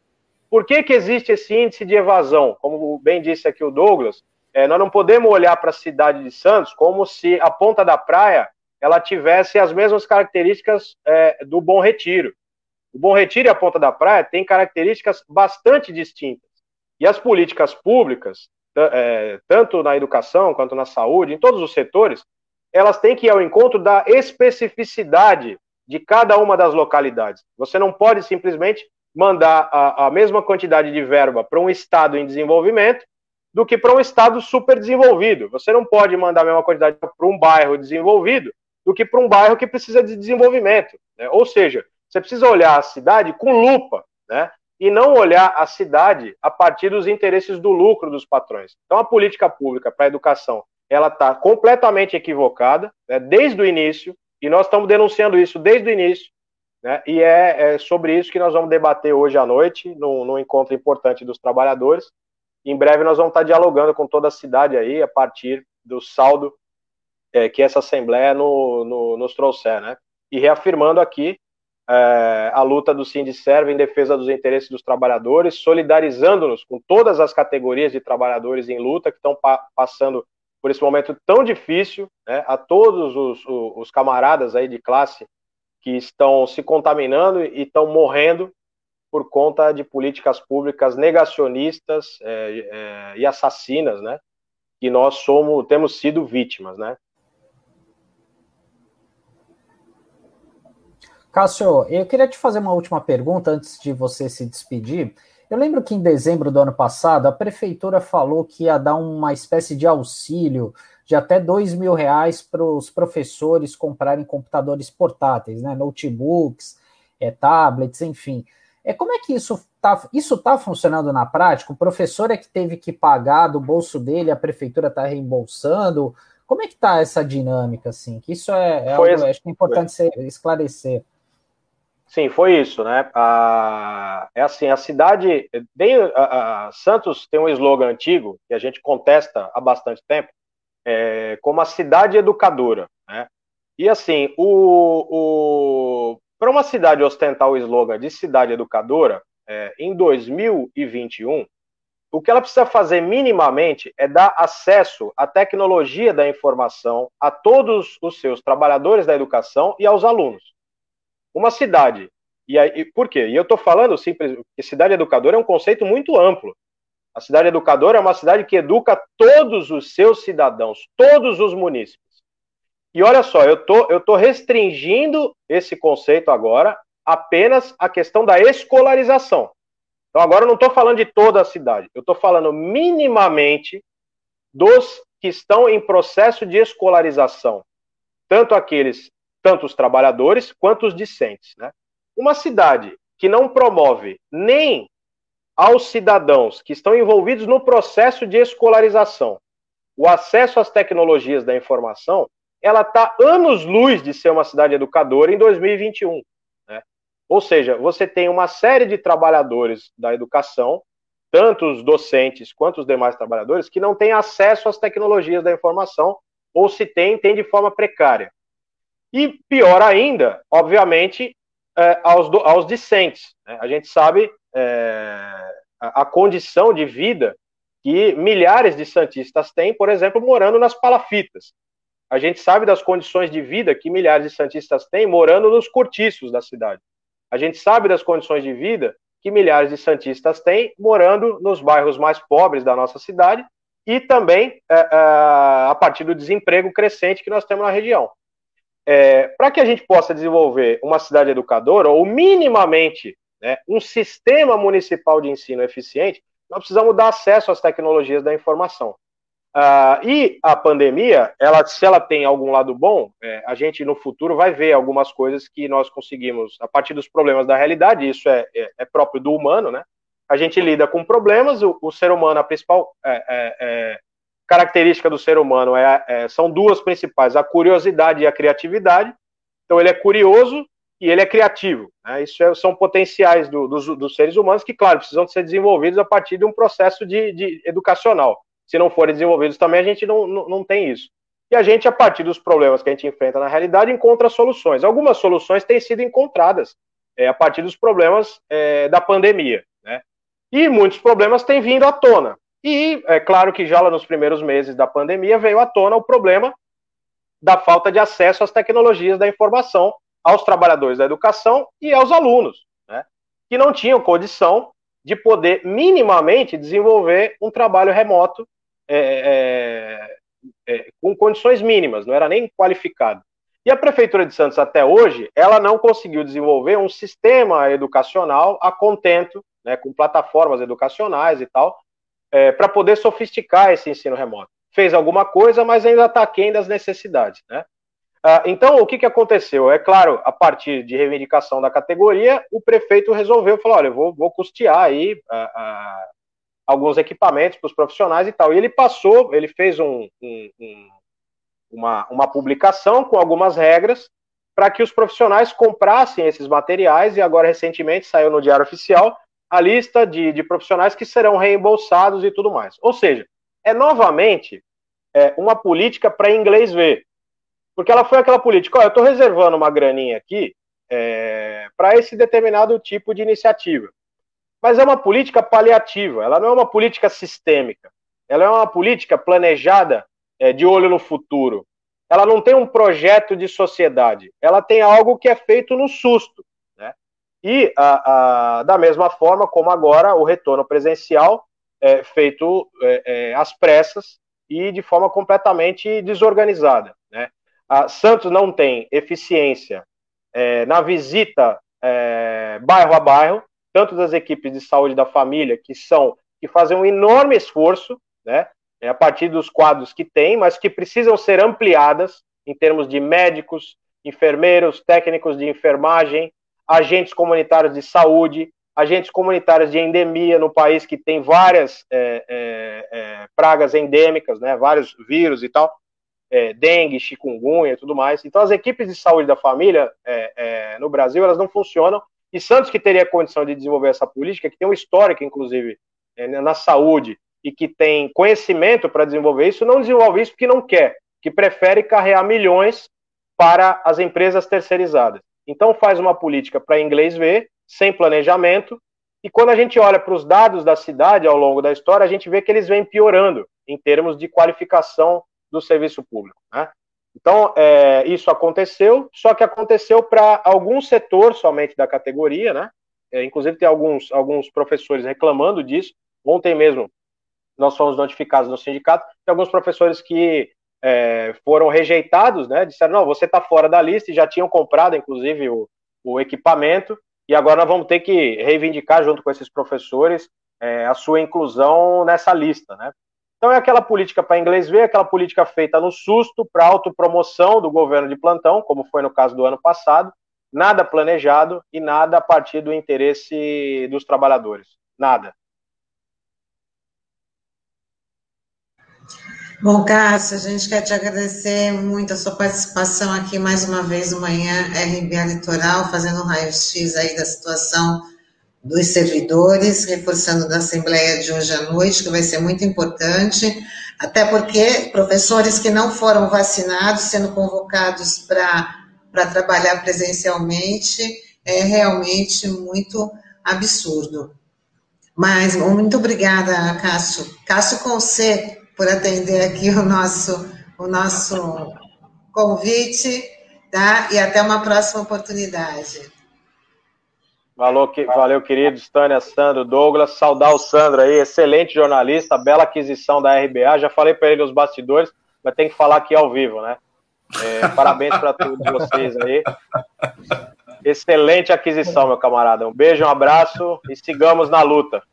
Por que, que existe esse índice de evasão? Como bem disse aqui o Douglas, é, nós não podemos olhar para a cidade de Santos como se a ponta da praia ela tivesse as mesmas características é, do Bom Retiro. O Bom Retiro e a Ponta da Praia têm características bastante distintas. E as políticas públicas, é, tanto na educação quanto na saúde, em todos os setores, elas têm que ir ao encontro da especificidade de cada uma das localidades. Você não pode simplesmente mandar a, a mesma quantidade de verba para um estado em desenvolvimento do que para um estado super desenvolvido. Você não pode mandar a mesma quantidade para um bairro desenvolvido do que para um bairro que precisa de desenvolvimento. Né? Ou seja, você precisa olhar a cidade com lupa, né? E não olhar a cidade a partir dos interesses do lucro dos patrões. Então, a política pública para a educação ela está completamente equivocada né? desde o início, e nós estamos denunciando isso desde o início. Né? E é, é, sobre isso que nós vamos debater hoje à noite, num, num encontro importante dos trabalhadores. Em breve nós vamos estar dialogando com toda a cidade aí, a partir do saldo é, que essa Assembleia no, no, nos trouxer, né? E reafirmando aqui é, a luta do Sindicerve em defesa dos interesses dos trabalhadores, solidarizando-nos com todas as categorias de trabalhadores em luta que estão pa passando por esse momento tão difícil, né, a todos os, os, camaradas aí de classe que estão se contaminando e estão morrendo por conta de políticas públicas negacionistas é, é, e assassinas, né, que nós somos, temos sido vítimas, né. Cássio, eu queria te fazer uma última pergunta antes de você se despedir. Eu lembro que em dezembro do ano passado a prefeitura falou que ia dar uma espécie de auxílio de até dois mil reais para os professores comprarem computadores portáteis, né, notebooks, é, tablets, enfim. É, como é que isso está isso tá funcionando na prática? O professor é que teve que pagar do bolso dele, a prefeitura está reembolsando? Como é que está essa dinâmica, assim? Que isso é, é algo, acho que é importante esclarecer. Sim, foi isso, né? É assim, a cidade, bem, a, a, Santos tem um slogan antigo que a gente contesta há bastante tempo, é, como a cidade educadora, né? E assim, o, o para uma cidade ostentar o slogan de cidade educadora, é, em 2021, o que ela precisa fazer minimamente é dar acesso à tecnologia da informação a todos os seus trabalhadores da educação e aos alunos uma cidade. E aí, por quê? E eu estou falando simples, que cidade educadora é um conceito muito amplo. A cidade educadora é uma cidade que educa todos os seus cidadãos, todos os munícipes. E olha só, eu tô, eu tô restringindo esse conceito agora apenas à questão da escolarização. Então agora eu não estou falando de toda a cidade, eu estou falando minimamente dos que estão em processo de escolarização, tanto aqueles tanto os trabalhadores quanto os discentes. Né? Uma cidade que não promove nem aos cidadãos que estão envolvidos no processo de escolarização o acesso às tecnologias da informação, ela está anos-luz de ser uma cidade educadora em 2021. Né? Ou seja, você tem uma série de trabalhadores da educação, tanto os docentes quanto os demais trabalhadores, que não têm acesso às tecnologias da informação, ou se tem, tem de forma precária. E pior ainda, obviamente, é, aos, do, aos discentes. Né? A gente sabe é, a, a, condição de vida que milhares de santistas têm, por exemplo, morando nas palafitas. A gente sabe das condições de vida que milhares de santistas têm morando nos cortiços da cidade. A gente sabe das condições de vida que milhares de santistas têm morando nos bairros mais pobres da nossa cidade e também é, é, a partir do desemprego crescente que nós temos na região é, para que a gente possa desenvolver uma cidade educadora, ou minimamente né, um sistema municipal de ensino eficiente, nós precisamos dar acesso às tecnologias da informação. Ah, e a pandemia, ela, se ela tem algum lado bom, é, a gente no futuro vai ver algumas coisas que nós conseguimos, a partir dos problemas da realidade, isso é, é, é próprio do humano, né? A gente lida com problemas, o, o ser humano, a principal é, é, é característica do ser humano é, é, são duas principais, a curiosidade e a criatividade. Então, ele é curioso e ele é criativo. Né? Isso é, são potenciais do, dos, dos, seres humanos que, claro, precisam ser desenvolvidos a partir de um processo de, de educacional. Se não forem desenvolvidos também, a gente não, não, não tem isso. E a gente, a partir dos problemas que a gente enfrenta na realidade, encontra soluções. Algumas soluções têm sido encontradas é, a partir dos problemas é, da pandemia. Né? E muitos problemas têm vindo à tona. E é claro que já lá nos primeiros meses da pandemia veio à tona o problema da falta de acesso às tecnologias da informação aos trabalhadores da educação e aos alunos, né, que não tinham condição de poder minimamente desenvolver um trabalho remoto é, é, é, com condições mínimas, não era nem qualificado. E a Prefeitura de Santos, até hoje, ela não conseguiu desenvolver um sistema educacional a contento, né, com plataformas educacionais e tal, é, para poder sofisticar esse ensino remoto. Fez alguma coisa, mas ainda está aquém das necessidades. Né? Ah, então, o que, que aconteceu? É claro, a partir de reivindicação da categoria, o prefeito resolveu falar: olha, eu vou, vou custear aí alguns equipamentos para os profissionais e tal. E ele passou, ele fez um, um, um uma, uma publicação com algumas regras para que os profissionais comprassem esses materiais, e agora recentemente saiu no Diário Oficial a lista de, de profissionais que serão reembolsados e tudo mais. Ou seja, é novamente é, uma política para inglês ver. Porque ela foi aquela política, ó, eu estou reservando uma graninha aqui é, para esse determinado tipo de iniciativa. Mas é uma política paliativa, ela não é uma política sistêmica. Ela é uma política planejada é, de olho no futuro. Ela não tem um projeto de sociedade, ela tem algo que é feito no susto. E, a, a, da mesma forma como agora, o retorno presencial é feito é, é, às pressas e de forma completamente desorganizada. Né? A Santos não tem eficiência é, na visita é, bairro a bairro, tanto das equipes de saúde da família, que são que fazem um enorme esforço, né, é, a partir dos quadros que tem, mas que precisam ser ampliadas em termos de médicos, enfermeiros, técnicos de enfermagem, agentes comunitários de saúde, agentes comunitários de endemia no país que tem várias é, é, é pragas endêmicas, né, vários vírus e tal, é, dengue, chikungunya e tudo mais. Então, as equipes de saúde da família é, no Brasil, elas não funcionam, e Santos, que teria condição de desenvolver essa política, que tem um histórico, inclusive, na saúde, e que tem conhecimento para desenvolver isso, não desenvolve isso porque não quer, que prefere carregar milhões para as empresas terceirizadas. Então faz uma política para inglês ver, sem planejamento, e quando a gente olha para os dados da cidade ao longo da história, a gente vê que eles vêm piorando em termos de qualificação do serviço público. Né? Então, é, isso aconteceu, só que aconteceu para algum setor somente da categoria, né? É, inclusive tem alguns, alguns professores reclamando disso. Ontem mesmo nós fomos notificados no sindicato, tem alguns professores que é, foram rejeitados, né? Disseram, não, você está fora da lista e já tinham comprado, inclusive, o, o, equipamento, e agora nós vamos ter que reivindicar, junto com esses professores, é, a sua inclusão nessa lista, né? Então é aquela política para inglês ver, aquela política feita no susto, para autopromoção do governo de plantão, como foi no caso do ano passado, nada planejado e nada a partir do interesse dos trabalhadores. Nada. Bom, Cássio, a gente quer te agradecer muito a sua participação aqui mais uma vez no Manhã RBA Litoral, fazendo um raio-x aí da situação dos servidores, reforçando da Assembleia de hoje à noite, que vai ser muito importante, até porque professores que não foram vacinados sendo convocados para trabalhar presencialmente é realmente muito absurdo. Mas muito obrigada, Cássio. Cássio com C, por atender aqui o nosso, o nosso convite, tá? E até uma próxima oportunidade. Valeu, valeu queridos, Tânia, Sandro, Douglas, saudar o Sandro aí, excelente jornalista, bela aquisição da RBA, já falei para ele nos bastidores, mas tem que falar aqui ao vivo, né? É, parabéns para todos vocês aí. Excelente aquisição, meu camarada. Um beijo, um abraço e sigamos na luta.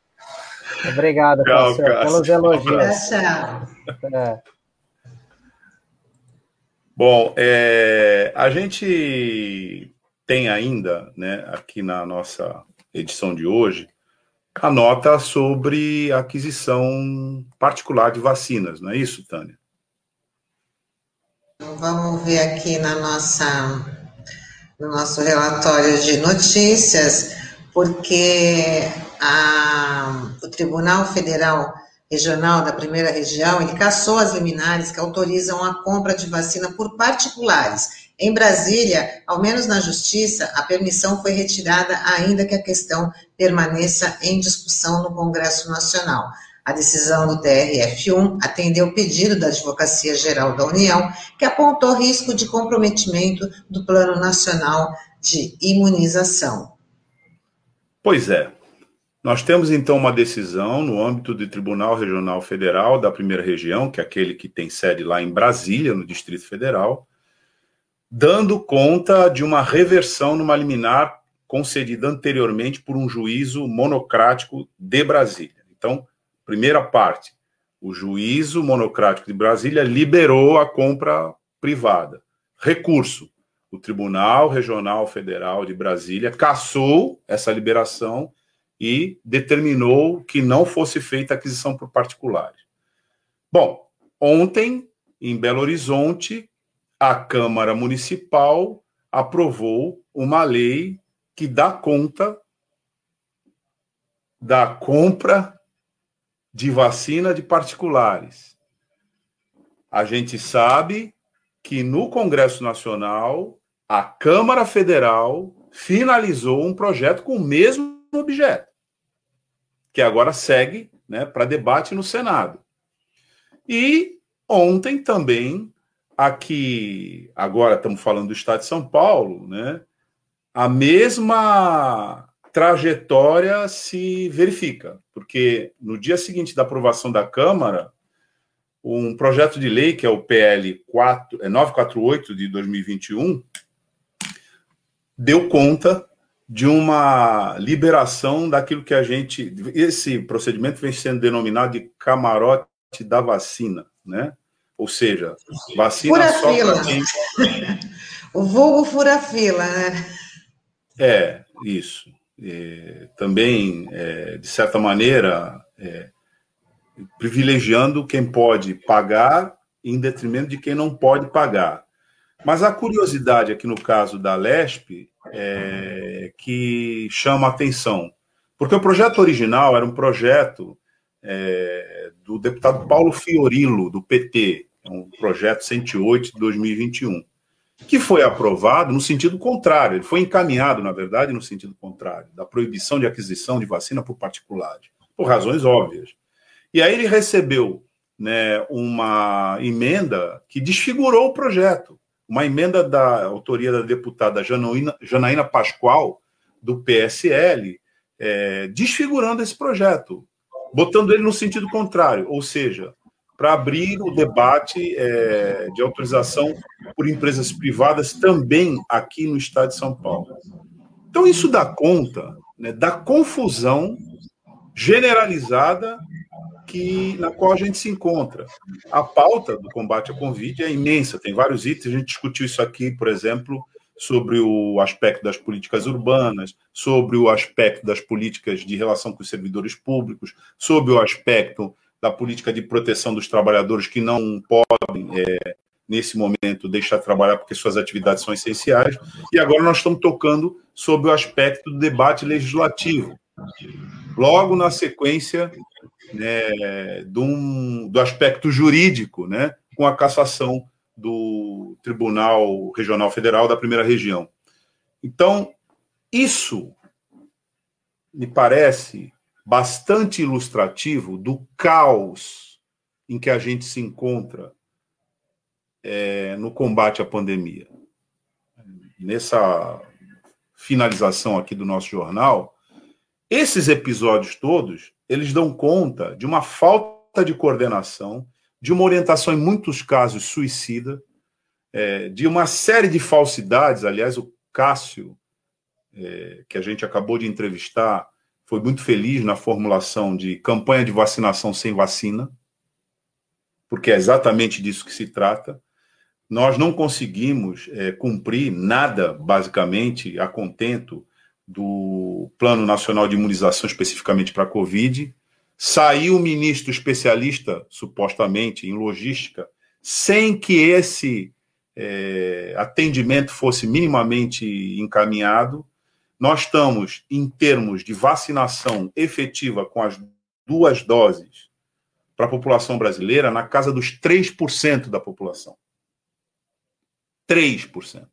Obrigado, Tchau, pelos elogios. É. Bom, é, a gente tem ainda, né, aqui na nossa edição de hoje, a nota sobre aquisição particular de vacinas, não é isso, Tânia? Vamos ver aqui na nossa, no nosso relatório de notícias, porque a, o Tribunal Federal Regional da Primeira Região, ele cassou as liminares que autorizam a compra de vacina por particulares. Em Brasília, ao menos na Justiça, a permissão foi retirada, ainda que a questão permaneça em discussão no Congresso Nacional. A decisão do TRF1 atendeu o pedido da Advocacia Geral da União, que apontou risco de comprometimento do Plano Nacional de Imunização. Pois é, nós temos então uma decisão no âmbito do Tribunal Regional Federal da Primeira Região, que é aquele que tem sede lá em Brasília, no Distrito Federal, dando conta de uma reversão numa liminar concedida anteriormente por um juízo monocrático de Brasília. Então, primeira parte, o juízo monocrático de Brasília liberou a compra privada. Recurso. O Tribunal Regional Federal de Brasília cassou essa liberação e determinou que não fosse feita aquisição por particulares. Bom, ontem, em Belo Horizonte, a Câmara Municipal aprovou uma lei que dá conta da compra de vacina de particulares. A gente sabe que no Congresso Nacional, a Câmara Federal finalizou um projeto com o mesmo objeto, que agora segue né, para debate no Senado. E ontem também, aqui, agora estamos falando do Estado de São Paulo, né, a mesma trajetória se verifica, porque no dia seguinte da aprovação da Câmara, um projeto de lei, que é o PL 4, é 948 de 2021, deu conta de uma liberação daquilo que a gente. Esse procedimento vem sendo denominado de camarote da vacina, né? Ou seja, vacina fura só para quem. o vulgo fura-fila, né? É, isso. É, também, é, de certa maneira, é, privilegiando quem pode pagar em detrimento de quem não pode pagar. Mas a curiosidade aqui no caso da LESP é que chama a atenção, porque o projeto original era um projeto é, do deputado Paulo Fiorillo, do PT, um projeto 108 de 2021 que foi aprovado no sentido contrário, ele foi encaminhado, na verdade, no sentido contrário, da proibição de aquisição de vacina por particulares, por razões óbvias. E aí ele recebeu né, uma emenda que desfigurou o projeto, uma emenda da autoria da deputada Janaína, Janaína Pascoal, do PSL, é, desfigurando esse projeto, botando ele no sentido contrário, ou seja, para abrir o debate é, de autorização por empresas privadas também aqui no estado de São Paulo. Então, isso dá conta né, da confusão generalizada que, na qual a gente se encontra. A pauta do combate à Covid é imensa, tem vários itens, a gente discutiu isso aqui, por exemplo, sobre o aspecto das políticas urbanas, sobre o aspecto das políticas de relação com os servidores públicos, sobre o aspecto da política de proteção dos trabalhadores que não podem, é, nesse momento, deixar de trabalhar porque suas atividades são essenciais. E agora nós estamos tocando sobre o aspecto do debate legislativo. Logo na sequência né, do, do aspecto jurídico, né, com a cassação do Tribunal Regional Federal da Primeira Região. Então, isso me parece bastante ilustrativo do caos em que a gente se encontra é, no combate à pandemia. Nessa finalização aqui do nosso jornal, esses episódios todos, eles dão conta de uma falta de coordenação, de uma orientação em muitos casos suicida, é, de uma série de falsidades. Aliás, o Cássio, é, que a gente acabou de entrevistar, foi muito feliz na formulação de campanha de vacinação sem vacina, porque é exatamente disso que se trata. Nós não conseguimos é, cumprir nada, basicamente, a contento do Plano Nacional de Imunização, especificamente para a Covid. Saiu o ministro especialista, supostamente, em logística, sem que esse é, atendimento fosse minimamente encaminhado. Nós estamos, em termos de vacinação efetiva com as duas doses para a população brasileira, na casa dos 3% da população. 3%.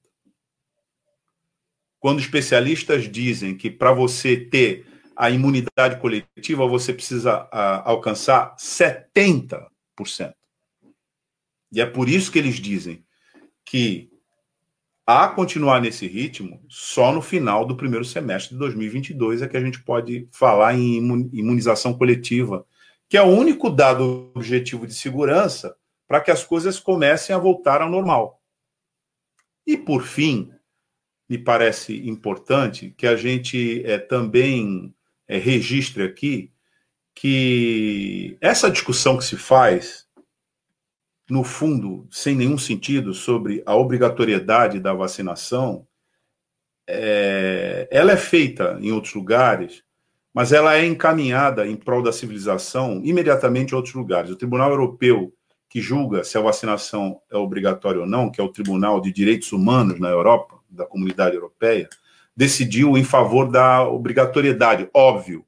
Quando especialistas dizem que para você ter a imunidade coletiva, você precisa a, alcançar 70%. E é por isso que eles dizem que a continuar nesse ritmo, só no final do primeiro semestre de 2022 é que a gente pode falar em imunização coletiva, que é o único dado objetivo de segurança para que as coisas comecem a voltar ao normal. E, por fim, me parece importante que a gente é, também é, registre aqui que essa discussão que se faz, no fundo, sem nenhum sentido, sobre a obrigatoriedade da vacinação, é, ela é feita em outros lugares, mas ela é encaminhada em prol da civilização imediatamente em outros lugares. O Tribunal Europeu, que julga se a vacinação é obrigatória ou não, que é o Tribunal de Direitos Humanos na Europa, da Comunidade Europeia, decidiu em favor da obrigatoriedade, óbvio,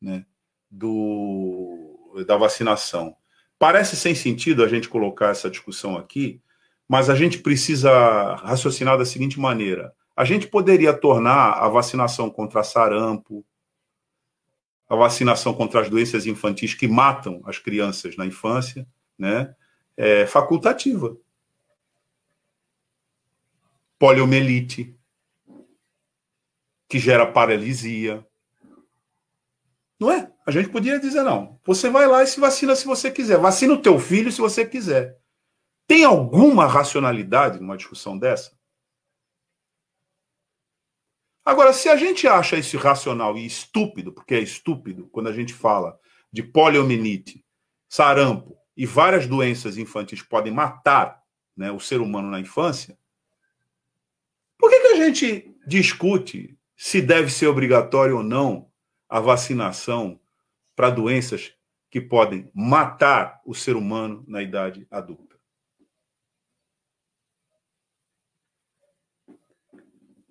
né, do, da vacinação. Parece sem sentido a gente colocar essa discussão aqui, mas a gente precisa raciocinar da seguinte maneira: a gente poderia tornar a vacinação contra sarampo, a vacinação contra as doenças infantis que matam as crianças na infância, né, é facultativa. Poliomielite, que gera paralisia. Não é? A gente podia dizer, não, você vai lá e se vacina se você quiser. Vacina o teu filho se você quiser. Tem alguma racionalidade numa discussão dessa? Agora, se a gente acha isso irracional e estúpido, porque é estúpido quando a gente fala de poliomielite, sarampo e várias doenças infantis podem matar né, o ser humano na infância, por que, que a gente discute se deve ser obrigatório ou não a vacinação para doenças que podem matar o ser humano na idade adulta?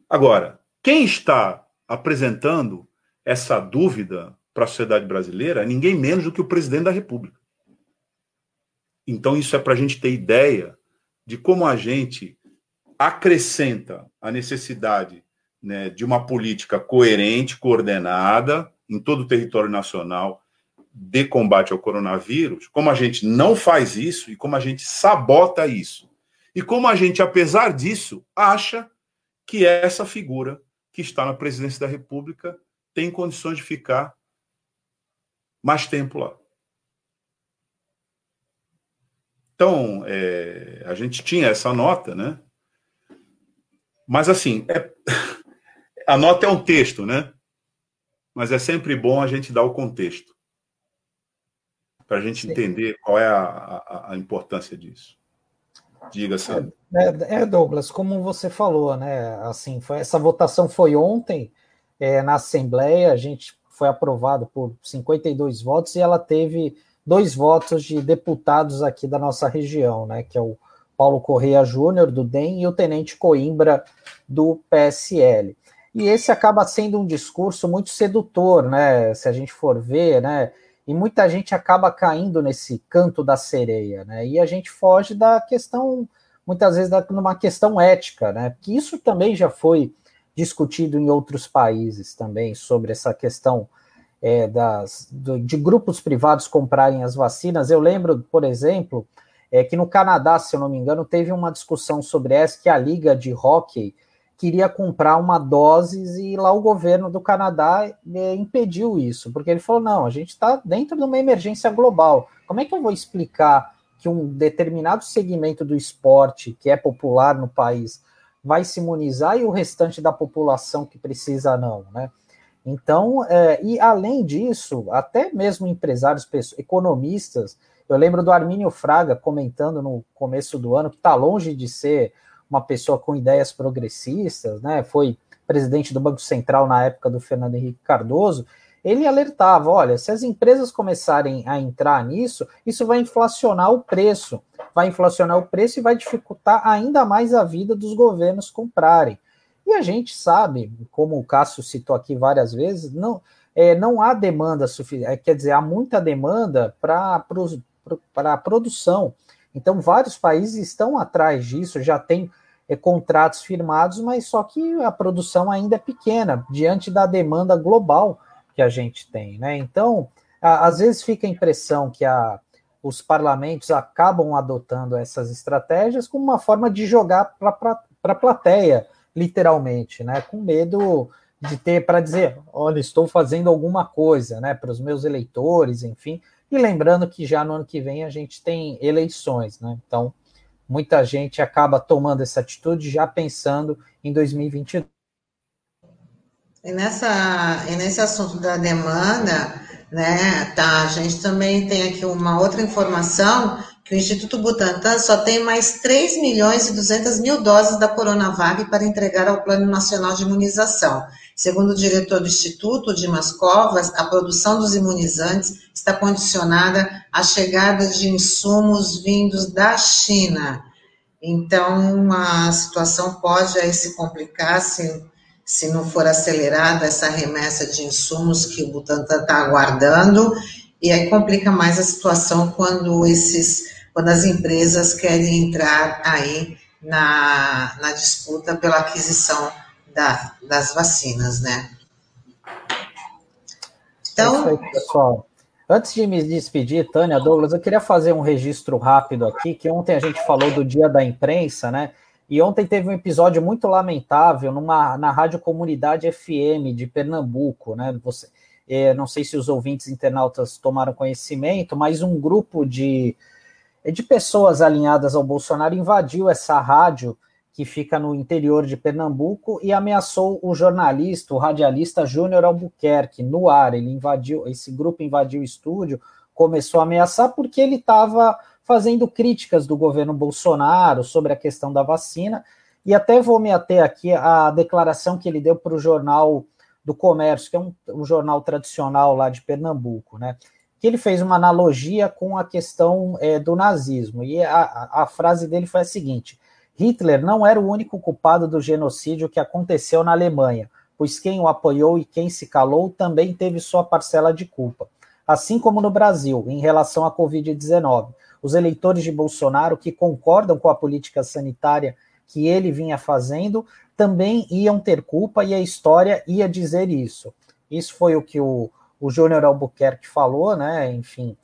Agora, quem está apresentando essa dúvida para a sociedade brasileira é ninguém menos do que o presidente da República. Então, isso é para a gente ter ideia de como a gente acrescenta a necessidade né, de uma política coerente, coordenada em todo o território nacional de combate ao coronavírus, como a gente não faz isso e como a gente sabota isso. E como a gente, apesar disso, acha que essa figura que está na presidência da República tem condições de ficar mais tempo lá. Então, é, a gente tinha essa nota, né? Mas, assim, é, a nota é um texto, né? Mas é sempre bom a gente dar o contexto para a gente entender qual é a, a, a importância disso. Diga, Sandro. É, é, Douglas, como você falou, né? Assim, foi, essa votação foi ontem é, na Assembleia, a gente foi aprovado por 52 votos e ela teve dois votos de deputados aqui da nossa região, né? Que é o Paulo Correia Júnior, do DEM, e o Tenente Coimbra, do PSL. E esse acaba sendo um discurso muito sedutor, né? Se a gente for ver, né? E muita gente acaba caindo nesse canto da sereia, né? E a gente foge da questão, muitas vezes, da, numa questão ética, né? Que isso também já foi discutido em outros países também, sobre essa questão é, das, do, de grupos privados comprarem as vacinas. Eu lembro, por exemplo, é, que no Canadá, se eu não me engano, teve uma discussão sobre essa, que a Liga de Hockey queria comprar uma dose e lá o governo do Canadá é, impediu isso, porque ele falou: não, a gente está dentro de uma emergência global. Como é que eu vou explicar que um determinado segmento do esporte que é popular no país vai se imunizar e o restante da população que precisa não, né? Então, é, e além disso, até mesmo empresários, economistas, eu lembro do Armínio Fraga comentando no começo do ano que está longe de ser uma pessoa com ideias progressistas, né? Foi presidente do Banco Central na época do Fernando Henrique Cardoso. Ele alertava: olha, se as empresas começarem a entrar nisso, isso vai inflacionar o preço, vai inflacionar o preço e vai dificultar ainda mais a vida dos governos comprarem. E a gente sabe, como o Cássio citou aqui várias vezes, não, é, não há demanda suficiente, é, quer dizer, há muita demanda para a produção. Então, vários países estão atrás disso, já tem é, contratos firmados, mas só que a produção ainda é pequena diante da demanda global que a gente tem, né? Então, a, às vezes fica a impressão que a, os parlamentos acabam adotando essas estratégias como uma forma de jogar para a plateia, literalmente, né? Com medo de ter para dizer, olha, estou fazendo alguma coisa, né? Para os meus eleitores, enfim. E lembrando que já no ano que vem a gente tem eleições, né? Então, muita gente acaba tomando essa atitude já pensando em 2022. E, nessa, e nesse assunto da demanda, né, tá, a gente também tem aqui uma outra informação que o Instituto Butantan só tem mais 3 milhões e 200 mil doses da Coronavac para entregar ao Plano Nacional de Imunização. Segundo o diretor do Instituto, Dimas Covas, a produção dos imunizantes está condicionada à chegada de insumos vindos da China. Então, a situação pode aí se complicar se, se não for acelerada essa remessa de insumos que o Butantan está aguardando, e aí complica mais a situação quando esses quando as empresas querem entrar aí na, na disputa pela aquisição da, das vacinas, né? Então, é aí, pessoal. Antes de me despedir, Tânia, Douglas, eu queria fazer um registro rápido aqui, que ontem a gente falou do Dia da Imprensa, né? E ontem teve um episódio muito lamentável numa, na Rádio Comunidade FM de Pernambuco, né? Você, é, não sei se os ouvintes internautas tomaram conhecimento, mas um grupo de de pessoas alinhadas ao Bolsonaro invadiu essa rádio que fica no interior de Pernambuco e ameaçou o jornalista, o radialista Júnior Albuquerque no ar. Ele invadiu, esse grupo invadiu o estúdio, começou a ameaçar porque ele estava fazendo críticas do governo Bolsonaro sobre a questão da vacina. E até vou me ater aqui à declaração que ele deu para o Jornal do Comércio, que é um, um jornal tradicional lá de Pernambuco, né? que ele fez uma analogia com a questão é, do nazismo. E a, a frase dele foi a seguinte: Hitler não era o único culpado do genocídio que aconteceu na Alemanha, pois quem o apoiou e quem se calou também teve sua parcela de culpa. Assim como no Brasil, em relação à Covid-19, os eleitores de Bolsonaro que concordam com a política sanitária que ele vinha fazendo também iam ter culpa e a história ia dizer isso. Isso foi o que o, o Júnior Albuquerque falou, né? Enfim,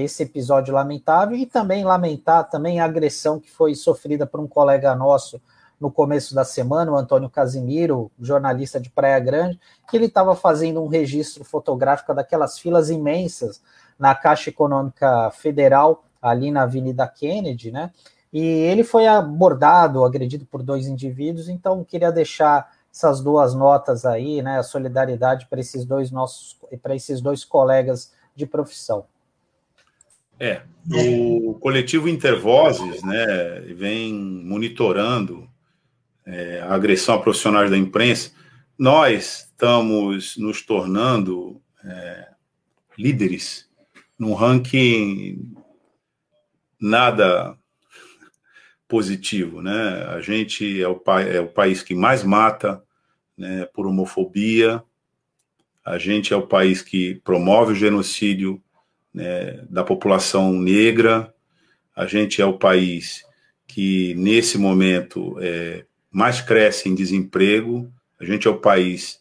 esse episódio lamentável e também lamentar também a agressão que foi sofrida por um colega nosso no começo da semana, o Antônio Casimiro, jornalista de Praia Grande, que ele estava fazendo um registro fotográfico daquelas filas imensas na Caixa Econômica Federal, ali na Avenida Kennedy, né? E ele foi abordado, agredido por dois indivíduos, então queria deixar essas duas notas aí, né, a solidariedade para esses dois nossos, para esses dois colegas de profissão. É, o coletivo Intervozes, né, vem monitorando é, a agressão a profissionais da imprensa. Nós estamos nos tornando é, líderes num ranking nada positivo, né? A gente é o, é o país que mais mata né, por homofobia, a gente é o país que promove o genocídio né, da população negra, a gente é o país que, nesse momento, é, mais cresce em desemprego, a gente é o país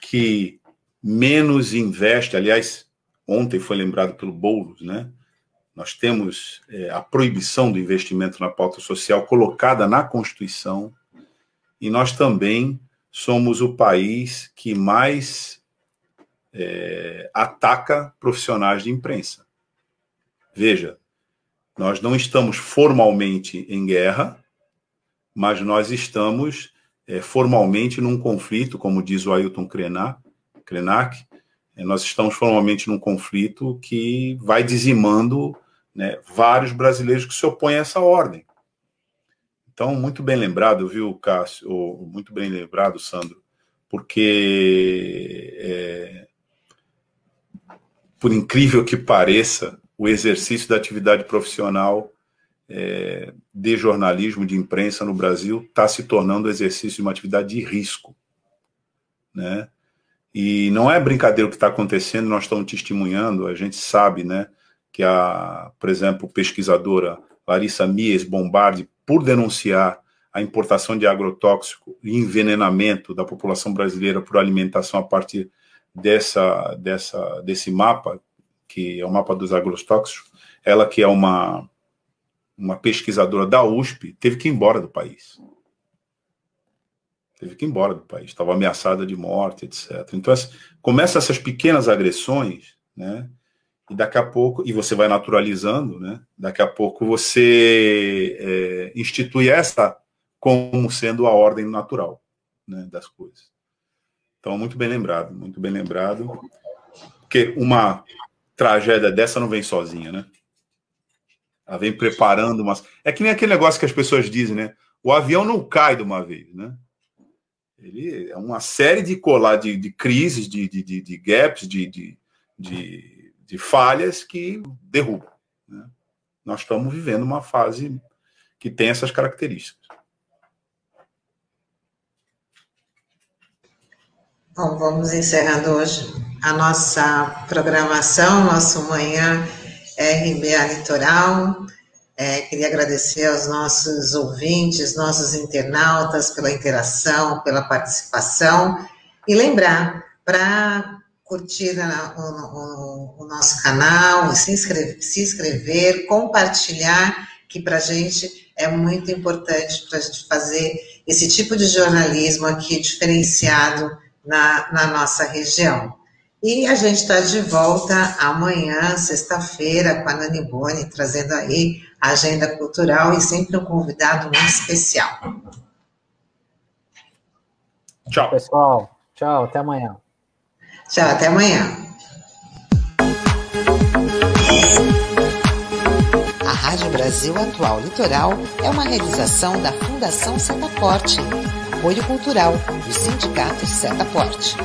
que menos investe, aliás, ontem foi lembrado pelo Boulos, né? Nós temos é, a proibição do investimento na pauta social colocada na Constituição, e nós também somos o país que mais é, ataca profissionais de imprensa. Veja, nós não estamos formalmente em guerra, mas nós estamos é, formalmente num conflito, como diz o Ailton Krenak, Krenak é, nós estamos formalmente num conflito que vai dizimando né, vários brasileiros que se opõem a essa ordem. Então, muito bem lembrado, viu, Cássio? Muito bem lembrado, Sandro, porque, é, por incrível que pareça, o exercício da atividade profissional é, de jornalismo, de imprensa no Brasil, está se tornando exercício de uma atividade de risco. Né? E não é brincadeira o que está acontecendo, nós estamos testemunhando, a gente sabe, né? que a, por exemplo, pesquisadora Larissa Mies Bombardi, por denunciar a importação de agrotóxico e envenenamento da população brasileira por alimentação a partir dessa, dessa, desse mapa, que é o mapa dos agrotóxicos, ela que é uma, uma pesquisadora da USP, teve que ir embora do país. Teve que ir embora do país, estava ameaçada de morte, etc. Então, começa essas pequenas agressões, né? E daqui a pouco, e você vai naturalizando, né? Daqui a pouco você é, institui essa como sendo a ordem natural né, das coisas. Então, muito bem lembrado, muito bem lembrado. Porque uma tragédia dessa não vem sozinha, né? Ela vem preparando umas. É que nem aquele negócio que as pessoas dizem, né? O avião não cai de uma vez, né? Ele é uma série de colar de, de crises, de, de, de, de gaps, de, de, de, de, falhas que derrubam. Né? Nós estamos vivendo uma fase que tem essas características. Bom, vamos encerrando hoje a nossa programação, nosso Manhã RBA Litoral. É, queria agradecer aos nossos ouvintes, nossos internautas pela interação, pela participação e lembrar para curtir o, o, o, nosso canal, se inscrever, se inscrever compartilhar, que para a gente é muito importante para a gente fazer esse tipo de jornalismo aqui diferenciado na, na nossa região. E a gente está de volta amanhã, sexta-feira, com a Nani Boni, trazendo aí a agenda cultural e sempre um convidado muito especial. Tchau. Pessoal, tchau, até amanhã. Tchau, até amanhã. A Rádio Brasil Atual Litoral é uma realização da Fundação Setaporte, apoio cultural do Sindicato Setaporte.